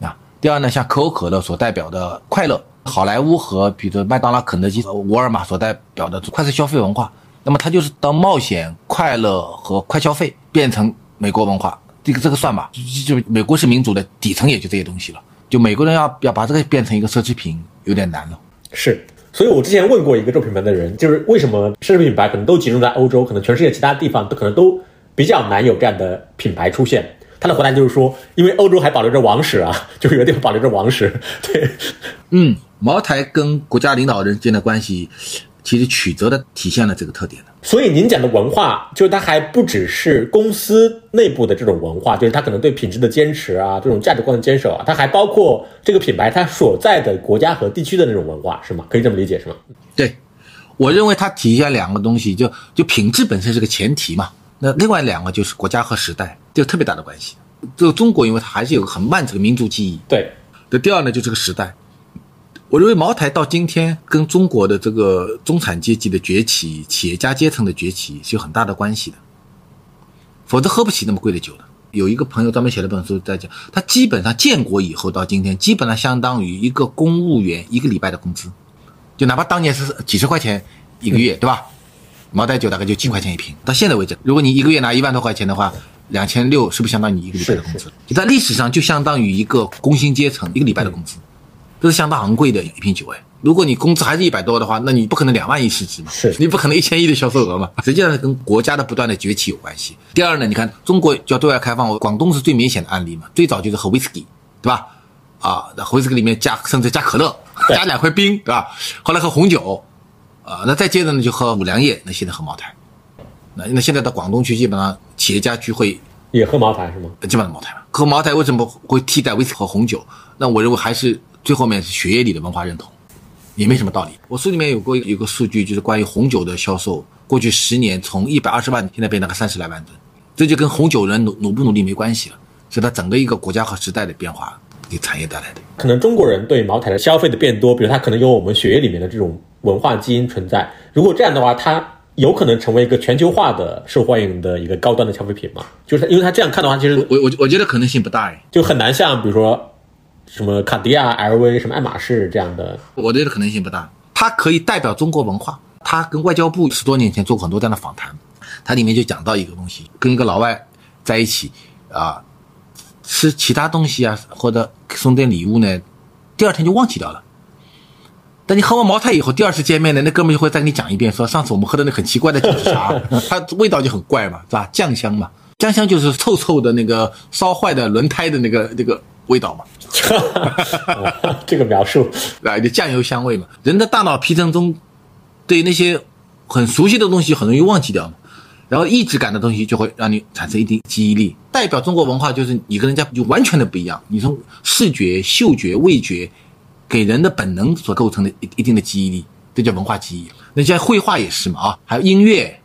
啊。第二呢，像可口可乐所代表的快乐，好莱坞和比如说麦当劳、肯德基、沃尔玛所代表的快速消费文化，那么它就是当冒险、快乐和快消费变成美国文化。这个这个算吧，就就美国是民主的底层也就这些东西了。就美国人要要把这个变成一个奢侈品，有点难了。是，所以我之前问过一个做品牌的人，就是为什么奢侈品牌可能都集中在欧洲，可能全世界其他地方都可能都比较难有这样的品牌出现。他的回答就是说，因为欧洲还保留着王室啊，就是有的地方保留着王室。对，嗯，茅台跟国家领导人之间的关系，其实曲折的体现了这个特点的。所以您讲的文化，就是它还不只是公司内部的这种文化，就是它可能对品质的坚持啊，这种价值观的坚守啊，它还包括这个品牌它所在的国家和地区的那种文化，是吗？可以这么理解是吗？对，我认为它体现两个东西，就就品质本身是个前提嘛。那另外两个就是国家和时代，这个特别大的关系。这个中国，因为它还是有个很漫长的民族记忆。对。那第二呢，就这个时代。我认为茅台到今天跟中国的这个中产阶级的崛起、企业家阶层的崛起是有很大的关系的。否则喝不起那么贵的酒的。有一个朋友专门写了本书在讲，他基本上建国以后到今天，基本上相当于一个公务员一个礼拜的工资，就哪怕当年是几十块钱一个月，对吧？茅台酒大概就几块钱一瓶，到现在为止，如果你一个月拿一万多块钱的话，两千六是不是相当于你一个礼拜的工资？就在历史上就相当于一个工薪阶层一个礼拜的工资，这是相当昂贵的一瓶酒哎。如果你工资还是一百多的话，那你不可能两万亿市值嘛？是你不可能一千亿的销售额嘛？实际上跟国家的不断的崛起有关系。第二呢，你看中国叫对外开放，广东是最明显的案例嘛。最早就是喝威士忌，对吧？啊，那威士忌里面加甚至加可乐，加两块冰，对吧？后来喝红酒。啊，那再接着呢，就喝五粮液，那现在喝茅台。那那现在到广东去，基本上企业家聚会也喝茅台是吗？基本上茅台嘛。喝茅台为什么会替代威士忌和红酒？那我认为还是最后面是血液里的文化认同，也没什么道理。我书里面有过有个数据，就是关于红酒的销售，过去十年从一百二十万现在变成了三十来万吨，这就跟红酒人努努不努力没关系了，是它整个一个国家和时代的变化给产业带来的。可能中国人对茅台的消费的变多，比如他可能有我们血液里面的这种。文化基因存在，如果这样的话，它有可能成为一个全球化的受欢迎的一个高端的消费品吗？就是因为它这样看的话，其实我我我觉得可能性不大哎，就很难像比如说什么卡地亚、LV、什么爱马仕这样的，我觉得可能性不大。它可以代表中国文化。他跟外交部十多年前做过很多这样的访谈，它里面就讲到一个东西，跟一个老外在一起啊，吃其他东西啊，或者送点礼物呢，第二天就忘记掉了。但你喝完茅台以后，第二次见面呢，那哥们就会再跟你讲一遍，说上次我们喝的那很奇怪的酒是啥？它味道就很怪嘛，是吧？酱香嘛，酱香就是臭臭的那个烧坏的轮胎的那个那个味道嘛。这个描述啊，就酱油香味嘛。人的大脑皮层中对那些很熟悉的东西很容易忘记掉嘛，然后异质感的东西就会让你产生一定记忆力。代表中国文化就是你跟人家就完全的不一样，你从视觉、嗅觉、味觉。给人的本能所构成的一一定的记忆力，这叫文化记忆。那像绘画也是嘛啊，还有音乐，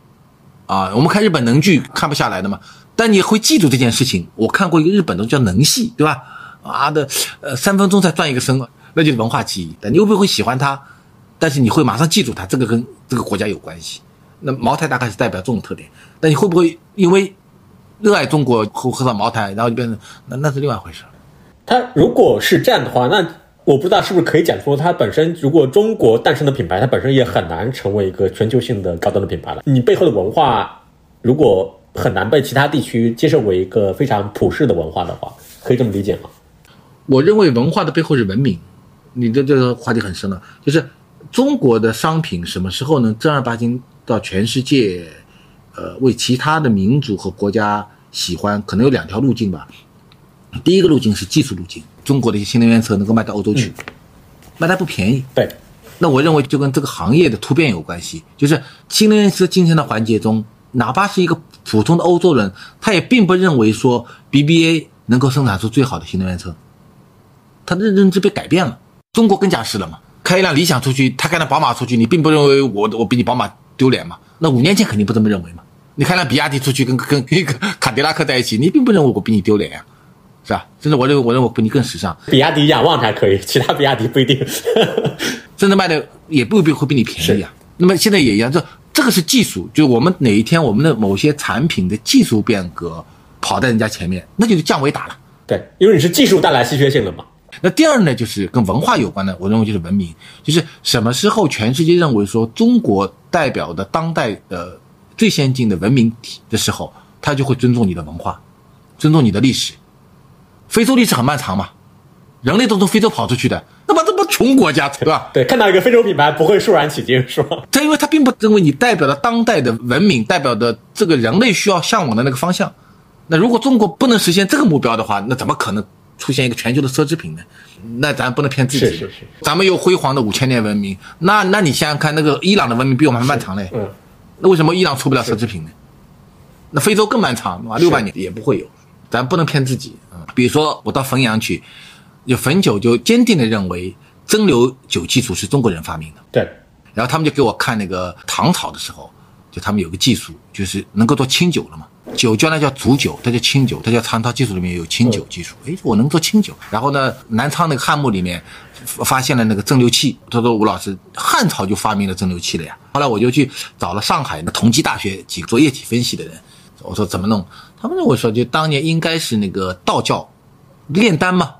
啊，我们看日本能剧看不下来的嘛，但你会记住这件事情。我看过一个日本的叫能戏，对吧？啊的，呃，三分钟才转一个身，那就是文化记忆。但你会不会喜欢它？但是你会马上记住它，这个跟这个国家有关系。那茅台大概是代表这种特点。那你会不会因为热爱中国喝喝上茅台，然后就变成那那是另外一回事。它如果是这样的话，那。我不知道是不是可以讲说，它本身如果中国诞生的品牌，它本身也很难成为一个全球性的高端的品牌了。你背后的文化如果很难被其他地区接受为一个非常普世的文化的话，可以这么理解吗？我认为文化的背后是文明。你的这个话题很深了，就是中国的商品什么时候能正儿八经到全世界，呃，为其他的民族和国家喜欢，可能有两条路径吧。第一个路径是技术路径。中国的一些新能源车能够卖到欧洲去，卖的不便宜。对，那我认为就跟这个行业的突变有关系。就是新能源车今天的环节中，哪怕是一个普通的欧洲人，他也并不认为说 BBA 能够生产出最好的新能源车，他的认知被改变了。中国更加是了嘛，开一辆理想出去，他开辆宝马出去，你并不认为我我比你宝马丢脸嘛？那五年前肯定不这么认为嘛。你开辆比亚迪出去，跟跟一个卡迪拉克在一起，你并不认为我比你丢脸呀。是吧？甚至我认为，我认为我比你更时尚。比亚迪仰望才可以，其他比亚迪不一定。甚至卖的也不一定会比你便宜啊。那么现在也一样，这这个是技术，就我们哪一天我们的某些产品的技术变革跑在人家前面，那就是降维打了。对，因为你是技术带来稀缺性的嘛。那第二呢，就是跟文化有关的，我认为就是文明，就是什么时候全世界认为说中国代表的当代的最先进的文明体的时候，他就会尊重你的文化，尊重你的历史。非洲历史很漫长嘛，人类都从非洲跑出去的，那么这不穷国家，对吧？对，看到一个非洲品牌不会肃然起敬，是吧？他因为他并不认为你代表了当代的文明，代表的这个人类需要向往的那个方向。那如果中国不能实现这个目标的话，那怎么可能出现一个全球的奢侈品呢？那咱不能骗自己。是是是，咱们有辉煌的五千年文明，那那你想想看，那个伊朗的文明比我们还漫长嘞。嗯，那为什么伊朗出不了奢侈品呢？那非洲更漫长，啊，六百年也不会有。咱不能骗自己啊。比如说我到汾阳去，有汾酒就坚定的认为蒸馏酒技术是中国人发明的。对，然后他们就给我看那个唐朝的时候，就他们有个技术，就是能够做清酒了嘛。酒叫那叫煮酒，它叫清酒，它叫唐朝技术里面有清酒技术。哎，我能做清酒。然后呢，南昌那个汉墓里面发现了那个蒸馏器。他说吴老师，汉朝就发明了蒸馏器了呀。后来我就去找了上海的同济大学几个做液体分析的人，我说怎么弄？他们认为说，就当年应该是那个道教炼丹嘛，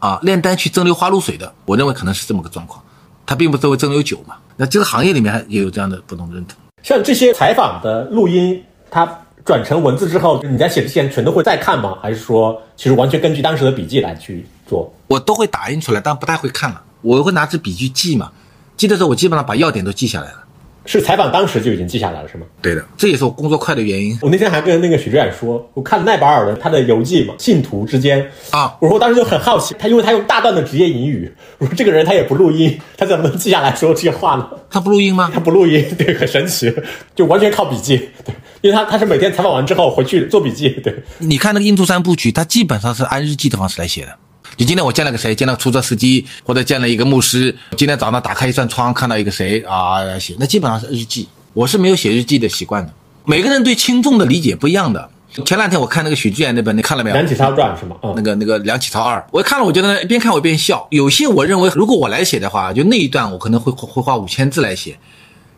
啊，炼丹去蒸馏花露水的。我认为可能是这么个状况，他并不是为蒸馏酒嘛。那这个行业里面也有这样的不同认同。像这些采访的录音，它。转成文字之后，你在写之前全都会再看吗？还是说，其实完全根据当时的笔记来去做？我都会打印出来，但不太会看了。我会拿支笔去记嘛，记的时候我基本上把要点都记下来了。是采访当时就已经记下来了，是吗？对的，这也是我工作快的原因。我那天还跟那个许志远说，我看奈保尔的他的游记嘛，信徒之间啊，我说我当时就很好奇，他因为他用大段的职业引语，我说这个人他也不录音，他怎么能记下来说这些话呢？他不录音吗？他不录音，对，很神奇，就完全靠笔记，对，因为他他是每天采访完之后回去做笔记，对。你看那个印度三部曲，他基本上是按日记的方式来写的。就今天我见了个谁，见了出租车司机，或者见了一个牧师，今天早上打开一扇窗看到一个谁啊写，那基本上是日记。我是没有写日记的习惯的。每个人对轻重的理解不一样的。前两天我看那个许志远那本，你看了没有？梁启超传是吗？那个那个梁启超二，我看了，我觉得一边看我一边笑。有些我认为，如果我来写的话，就那一段我可能会会花五千字来写，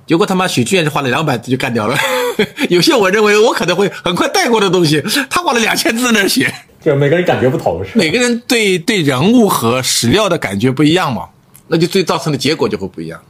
结果他妈许志远就花了两百字就干掉了。有些我认为我可能会很快带过的东西，他花了两千字那写。就每个人感觉不同，是每个人对对人物和史料的感觉不一样嘛，那就最造成的结果就会不一样。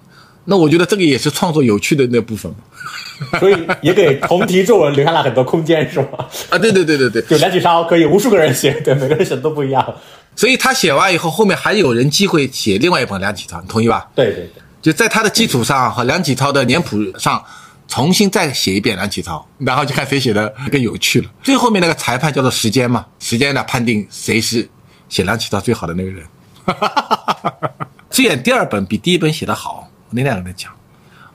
那我觉得这个也是创作有趣的那部分嘛，所以也给同题作文留下了很多空间，是吗？啊，对对对对对，就梁启超可以无数个人写，对，每个人写的都不一样。所以他写完以后，后面还有人机会写另外一本梁启超，你同意吧？对对对，就在他的基础上和梁启超的脸谱上重新再写一遍梁启超，然后就看谁写的更有趣了。最后面那个裁判叫做时间嘛，时间来判定谁是写梁启超最好的那个人。虽然第二本比第一本写的好。我那两个人讲，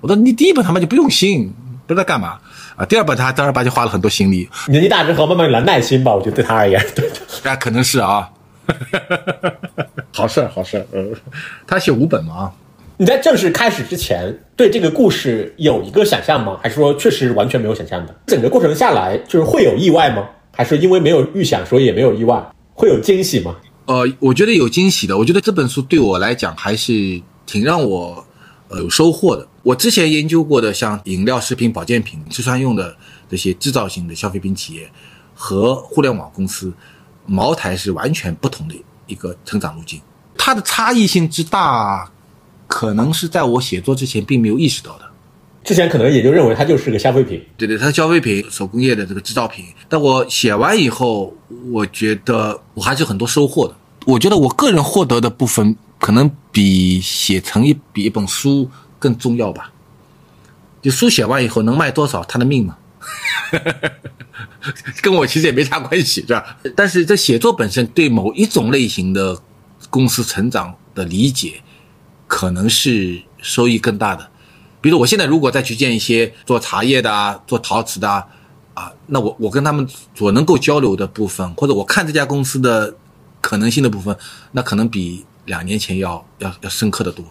我说你第一本他妈就不用心，不知道干嘛啊。第二本他正儿八经花了很多心力。年纪大之后慢慢有了耐心吧，我觉得对他而言，对，那可能是啊。好事好事，嗯，他写五本嘛。你在正式开始之前对这个故事有一个想象吗？还是说确实完全没有想象的？整个过程下来就是会有意外吗？还是因为没有预想，所以也没有意外？会有惊喜吗？呃，我觉得有惊喜的。我觉得这本书对我来讲还是挺让我。呃，有收获的。我之前研究过的，像饮料、食品、保健品、吃穿用的这些制造型的消费品企业和互联网公司，茅台是完全不同的一个成长路径。它的差异性之大，可能是在我写作之前并没有意识到的。之前可能也就认为它就是个消费品。对对，它消费品、手工业的这个制造品。但我写完以后，我觉得我还是很多收获的。我觉得我个人获得的部分。可能比写成一比一本书更重要吧。就书写完以后能卖多少，他的命嘛，跟我其实也没啥关系，是吧？但是这写作本身对某一种类型的公司成长的理解，可能是收益更大的。比如我现在如果再去见一些做茶叶的啊，做陶瓷的啊，啊，那我我跟他们所能够交流的部分，或者我看这家公司的可能性的部分，那可能比。两年前要要要深刻的多，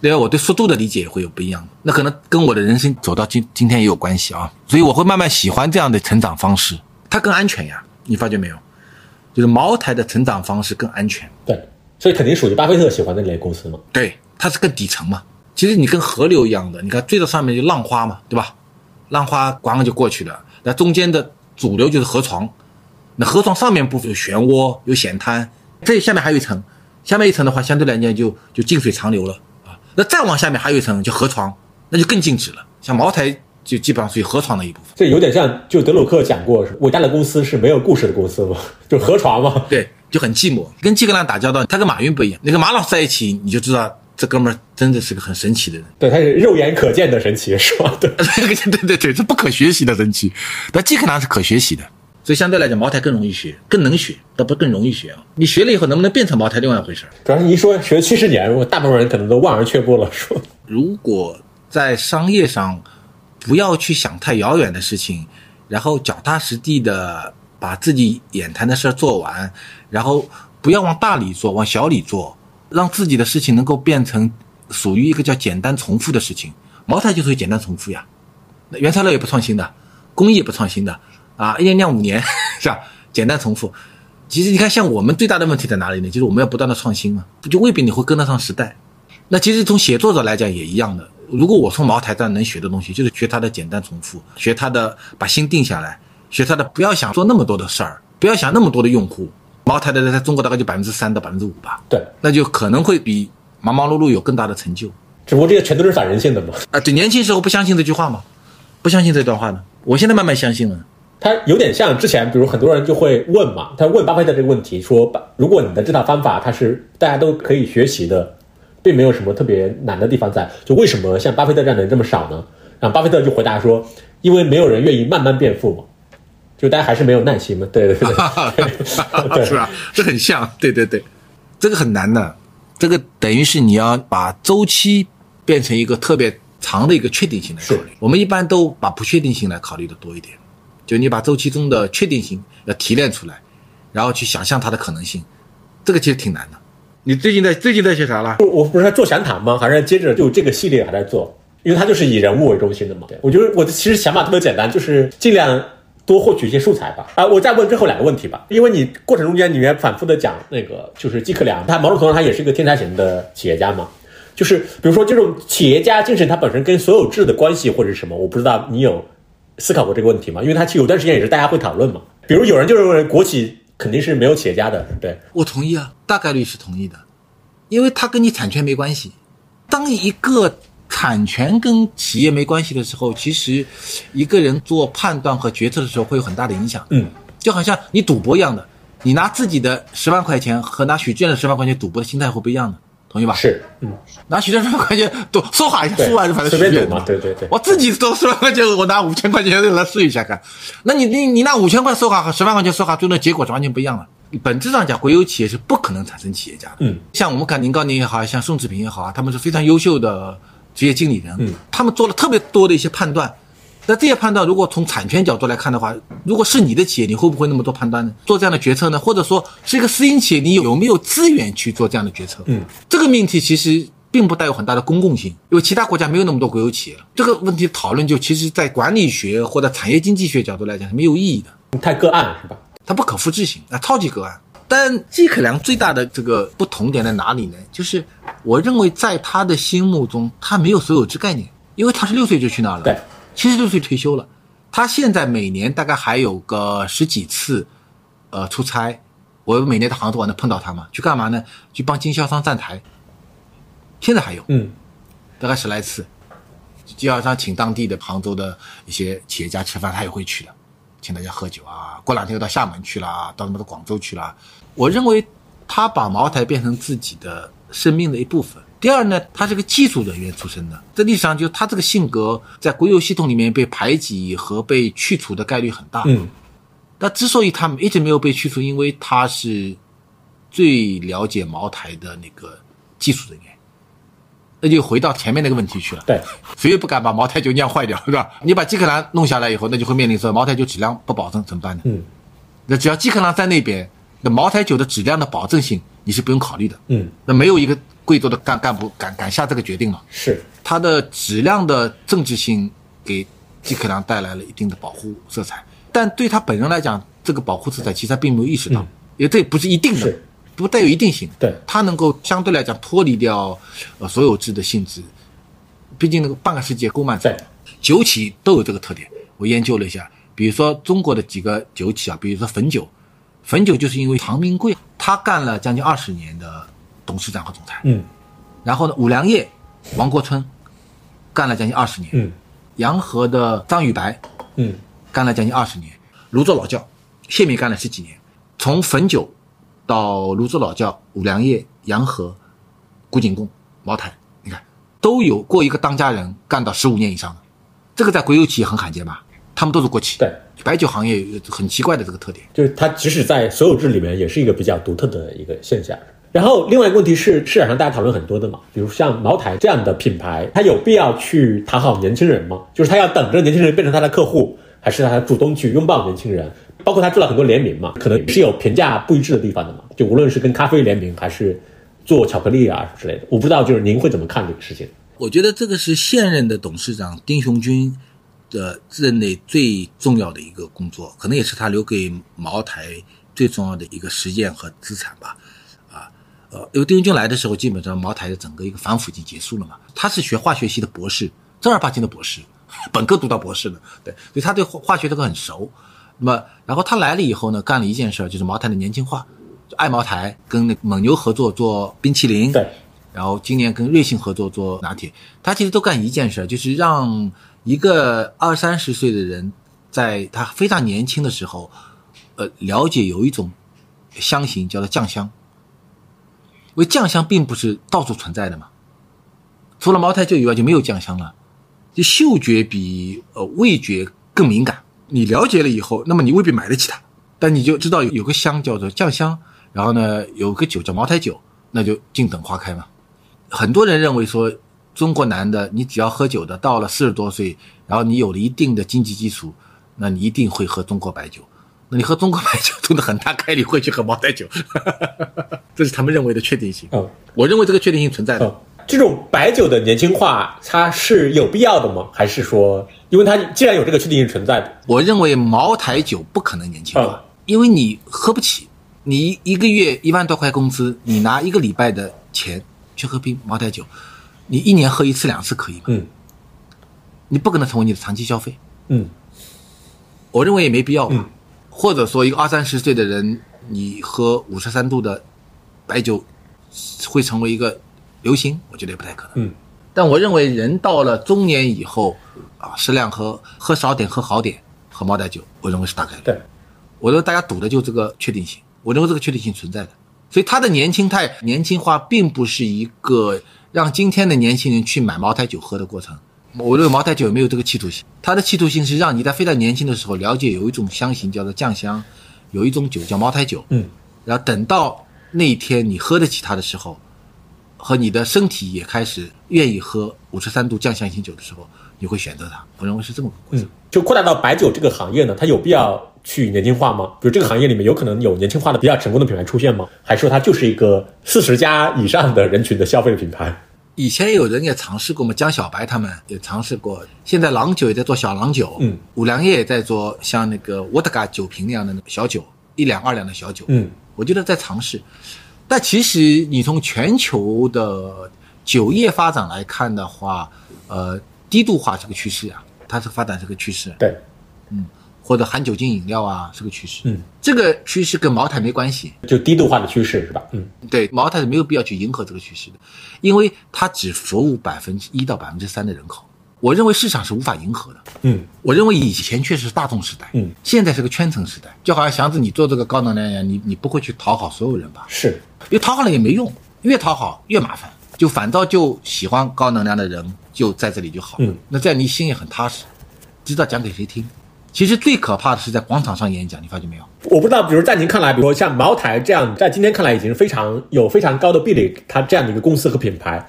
另外我对速度的理解也会有不一样，那可能跟我的人生走到今今天也有关系啊，所以我会慢慢喜欢这样的成长方式，它更安全呀，你发觉没有？就是茅台的成长方式更安全，对，所以肯定属于巴菲特喜欢的那类公司嘛，对，它是更底层嘛，其实你跟河流一样的，你看最到上面就浪花嘛，对吧？浪花咣了就过去了，那中间的主流就是河床，那河床上面部分有漩涡有险滩，这下面还有一层。下面一层的话，相对来讲就就静水长流了啊。那再往下面还有一层就河床，那就更静止了。像茅台就基本上属于河床的一部分。这有点像，就德鲁克讲过，伟大的公司是没有故事的公司嘛，就河床嘛。对，就很寂寞。跟季格兰打交道，他跟马云不一样。那个马老师在一起，你就知道这哥们儿真的是个很神奇的人。对，他是肉眼可见的神奇，是吧？对，对对对，是不可学习的神奇。但季克囊是可学习的，所以相对来讲，茅台更容易学，更能学，但不更容易学啊。你学了以后能不能变成茅台，另外一回事儿。主要是你一说学七十年，我大部分人可能都望而却步了。说如果在商业上不要去想太遥远的事情，然后脚踏实地的把自己眼谈的事儿做完，然后不要往大里做，往小里做，让自己的事情能够变成属于一个叫简单重复的事情。茅台就属于简单重复呀，那原材料也不创新的，工艺也不创新的啊，一年酿五年是吧？简单重复。其实你看，像我们最大的问题在哪里呢？就是我们要不断的创新嘛，不就未必你会跟得上时代。那其实从写作者来讲也一样的。如果我从茅台上能学的东西，就是学它的简单重复，学它的把心定下来，学它的不要想做那么多的事儿，不要想那么多的用户。茅台的在中国大概就百分之三到百分之五吧，对，那就可能会比忙忙碌碌有更大的成就。只不过这些全都是反人性的嘛。啊，对，年轻时候不相信这句话嘛？不相信这段话呢？我现在慢慢相信了。他有点像之前，比如很多人就会问嘛，他问巴菲特这个问题，说，如果你的这套方法它是大家都可以学习的，并没有什么特别难的地方在，就为什么像巴菲特这样的人这么少呢？然后巴菲特就回答说，因为没有人愿意慢慢变富嘛，就大家还是没有耐心嘛。对对对，对 是吧？这很像，对对对，这个很难的，这个等于是你要把周期变成一个特别长的一个确定性来考虑。我们一般都把不确定性来考虑的多一点，就你把周期中的确定性要提炼出来，然后去想象它的可能性，这个其实挺难的。你最近在最近在写啥了？我我不是在做详谈吗？还是接着就这个系列还在做？因为它就是以人物为中心的嘛。对我觉得我的其实想法特别简单，就是尽量多获取一些素材吧。啊，我再问最后两个问题吧，因为你过程中间你也反复的讲那个就是季克良，他某种程度上他也是一个天才型的企业家嘛。就是比如说这种企业家精神，它本身跟所有制的关系或者是什么，我不知道你有思考过这个问题吗？因为它其实有段时间也是大家会讨论嘛。比如有人就认为国企肯定是没有企业家的，对，我同意啊，大概率是同意的，因为它跟你产权没关系。当一个产权跟企业没关系的时候，其实一个人做判断和决策的时候会有很大的影响。嗯，就好像你赌博一样的，你拿自己的十万块钱和拿许志远的十万块钱赌博的心态会不一样的，同意吧？是，嗯，拿许志远十万块钱赌，说话一下，对输完就反正随便赌嘛对对对我自己都十万块钱，我拿五千块钱来试一下看。那你你你拿五千块说话和十万块钱说话，最终的结果是完全不一样的。本质上讲，国有企业是不可能产生企业家的。嗯，像我们看宁高宁也好，像宋志平也好啊，他们是非常优秀的职业经理人。嗯，他们做了特别多的一些判断。那这些判断，如果从产权角度来看的话，如果是你的企业，你会不会那么多判断呢？做这样的决策呢？或者说是一个私营企业，你有没有资源去做这样的决策？嗯，这个命题其实并不带有很大的公共性，因为其他国家没有那么多国有企业。这个问题讨论就其实在管理学或者产业经济学角度来讲是没有意义的。太个案了是吧？它不可复制性啊，超级个案。但季可良最大的这个不同点在哪里呢？就是我认为在他的心目中，他没有所有制概念，因为他是六岁就去那儿了，对，七十六岁退休了。他现在每年大概还有个十几次，呃，出差。我每年到杭州我能碰到他嘛？去干嘛呢？去帮经销商站台。现在还有，嗯，大概十来次，经销商请当地的杭州的一些企业家吃饭，他也会去的，请大家喝酒啊。过两天又到厦门去了，到什么的广州去了。我认为他把茅台变成自己的生命的一部分。第二呢，他是个技术人员出身的，在历史上就他这个性格，在国有系统里面被排挤和被去除的概率很大。嗯，那之所以他们一直没有被去除，因为他是最了解茅台的那个技术人员。那就回到前面那个问题去了。对，谁也不敢把茅台酒酿坏掉，是吧？你把基克兰弄下来以后，那就会面临说茅台酒质量不保证怎么办呢？嗯，那只要基克兰在那边，那茅台酒的质量的保证性你是不用考虑的。嗯，那没有一个贵州的干干部敢敢下这个决定了。是，它的质量的政治性给季克良带来了一定的保护色彩，但对他本人来讲，这个保护色彩其实他并没有意识到，嗯因为这也不是一定的，不带有一定性。对他能够相对来讲脱离掉呃所有制的性质，毕竟那个半个世界够漫长对，酒企都有这个特点。我研究了一下，比如说中国的几个酒企啊，比如说汾酒，汾酒就是因为唐明贵他干了将近二十年的董事长和总裁，嗯。然后呢，五粮液王国春干了将近二十年，嗯。洋河的张宇白嗯。干了将近二十年，泸州老窖谢敏干了十几年，从汾酒到泸州老窖、五粮液、洋河、古井贡，茅台，你看都有过一个当家人干到十五年以上的，这个在国有企业很罕见吧？他们都是国企。对，白酒行业有很奇怪的这个特点。就是它即使在所有制里面，也是一个比较独特的一个现象。然后另外一个问题是，市场上大家讨论很多的嘛，比如像茅台这样的品牌，它有必要去讨好年轻人吗？就是它要等着年轻人变成他的客户，还是他主动去拥抱年轻人？包括他做了很多联名嘛，可能是有评价不一致的地方的嘛。就无论是跟咖啡联名，还是做巧克力啊之类的，我不知道就是您会怎么看这个事情？我觉得这个是现任的董事长丁雄军的任内最重要的一个工作，可能也是他留给茅台最重要的一个实践和资产吧。啊，呃，因为丁雄军来的时候，基本上茅台的整个一个反腐已经结束了嘛。他是学化学系的博士，正儿八经的博士，本科读到博士的，对，所以他对化化学这个很熟。那么，然后他来了以后呢，干了一件事儿，就是茅台的年轻化，爱茅台跟那蒙牛合作做冰淇淋，对，然后今年跟瑞幸合作做拿铁，他其实都干一件事儿，就是让一个二三十岁的人，在他非常年轻的时候，呃，了解有一种香型叫做酱香，因为酱香并不是到处存在的嘛，除了茅台酒以外就没有酱香了，就嗅觉比呃味觉更敏感。你了解了以后，那么你未必买得起它，但你就知道有个香叫做酱香，然后呢有个酒叫茅台酒，那就静等花开嘛。很多人认为说，中国男的你只要喝酒的，到了四十多岁，然后你有了一定的经济基础，那你一定会喝中国白酒。那你喝中国白酒，真的很大概率会去喝茅台酒，这是他们认为的确定性。嗯，我认为这个确定性存在的。嗯，这种白酒的年轻化，它是有必要的吗？还是说，因为它既然有这个确定性存在的，我认为茅台酒不可能年轻化，嗯因为你喝不起，你一个月一万多块工资，你拿一个礼拜的钱去喝瓶茅台酒，你一年喝一次两次可以吗？嗯你不可能成为你的长期消费，嗯我认为也没必要吧。嗯或者说，一个二三十岁的人，你喝五十三度的白酒，会成为一个流行，我觉得也不太可能。嗯但我认为人到了中年以后，啊，适量喝，喝少点，喝好点，喝茅台酒，我认为是大概率。对，我认为大家赌的就这个确定性，我认为这个确定性存在的。所以他的年轻态、年轻化，并不是一个让今天的年轻人去买茅台酒喝的过程。我认为茅台酒没有这个企图心，它的企图心是让你在非常年轻的时候了解有一种香型叫做酱香，有一种酒叫茅台酒，嗯然后等到那一天你喝得起它的时候，和你的身体也开始愿意喝五十三度酱香型酒的时候，你会选择它。我认为是这么个过程。嗯，就扩大到白酒这个行业呢，它有必要去年轻化吗？比如这个行业里面有可能有年轻化的比较成功的品牌出现吗？还是说它就是一个四十加以上的人群的消费的品牌？以前有人也尝试过嘛，江小白他们也尝试过。现在郎酒也在做小郎酒，嗯，五粮液也在做像那个沃特嘎酒瓶那样的小酒，一两二两的小酒，嗯，我觉得在尝试。但其实你从全球的酒业发展来看的话，呃，低度化这个趋势啊，它是发展是个趋势，对，嗯或者含酒精饮料啊是个趋势，嗯，这个趋势跟茅台没关系，就低度化的趋势是吧？嗯对，茅台是没有必要去迎合这个趋势的，因为它只服务百分之一到百分之三的人口。我认为市场是无法迎合的。嗯我认为以前确实是大众时代，嗯，现在是个圈层时代，就好像祥子你做这个高能量一样，你你不会去讨好所有人吧？是，因为讨好了也没用，越讨好越麻烦，就反倒就喜欢高能量的人就在这里就好了。嗯，那这样你心也很踏实，知道讲给谁听。其实最可怕的是在广场上演讲，你发现没有？我不知道，比如在您看来，比如说像茅台这样，在今天看来已经是非常有非常高的壁垒，它这样的一个公司和品牌，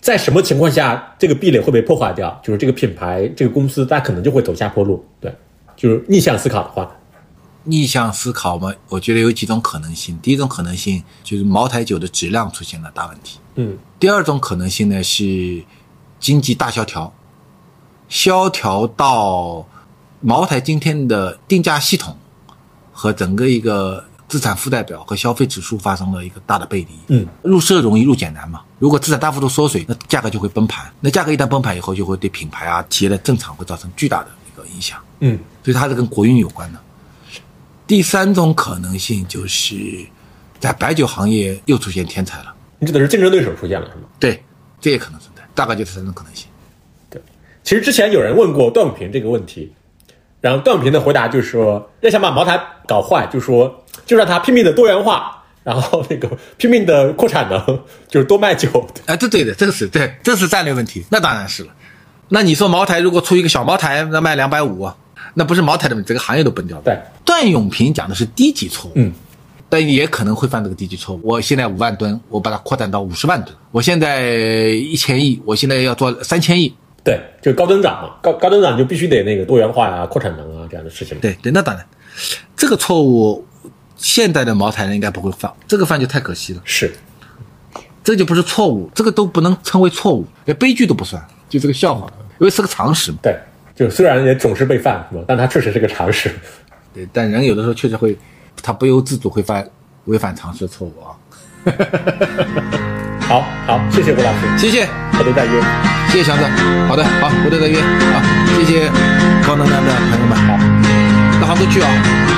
在什么情况下这个壁垒会被破坏掉？就是这个品牌、这个公司，它可能就会走下坡路。对，就是逆向思考的话，逆向思考嘛，我觉得有几种可能性。第一种可能性就是茅台酒的质量出现了大问题。嗯第二种可能性呢是经济大萧条，萧条到茅台今天的定价系统和整个一个资产负债表和消费指数发生了一个大的背离。嗯，入奢容易入简难嘛。如果资产大幅度缩水，那价格就会崩盘。那价格一旦崩盘以后，就会对品牌啊、企业的正常会造成巨大的一个影响。嗯所以它是跟国运有关的。第三种可能性就是在白酒行业又出现天才了，你指的是竞争对手出现了是吗？对，这也可能存在，大概就是三种可能性。对其实之前有人问过段永平这个问题，然后段永平的回答就是说，要想把茅台搞坏，就说就让他拼命的多元化，然然后那个拼命的扩产能，就是多卖酒。哎，这对的，这个是对，这是战略问题，那当然是了。那你说茅台如果出一个小茅台，那卖两百五，那不是茅台的问题，这个行业都崩掉了。对，段永平讲的是低级错误，嗯，但也可能会犯这个低级错误。我现在五万吨，我把它扩展到五十万吨，我现在一千亿，我现在要做三千亿，对，就高增长嘛，高高增长就必须得那个多元化呀、扩产能啊这样的事情。对对，那当然，这个错误现在的茅台人应该不会犯，这个犯就太可惜了，是，这就不是错误，这个都不能称为错误，连悲剧都不算，就这个笑话，因为是个常识嘛。对，就虽然也总是被犯，是吧？但它确实是个常识。对，但人有的时候确实会，他不由自主会犯违反常识的错误啊。好好，谢谢吴老师，谢谢，回头再约。谢谢祥子。好的，好，回头再约。啊，谢谢高能量的朋友们。好，那杭州去啊。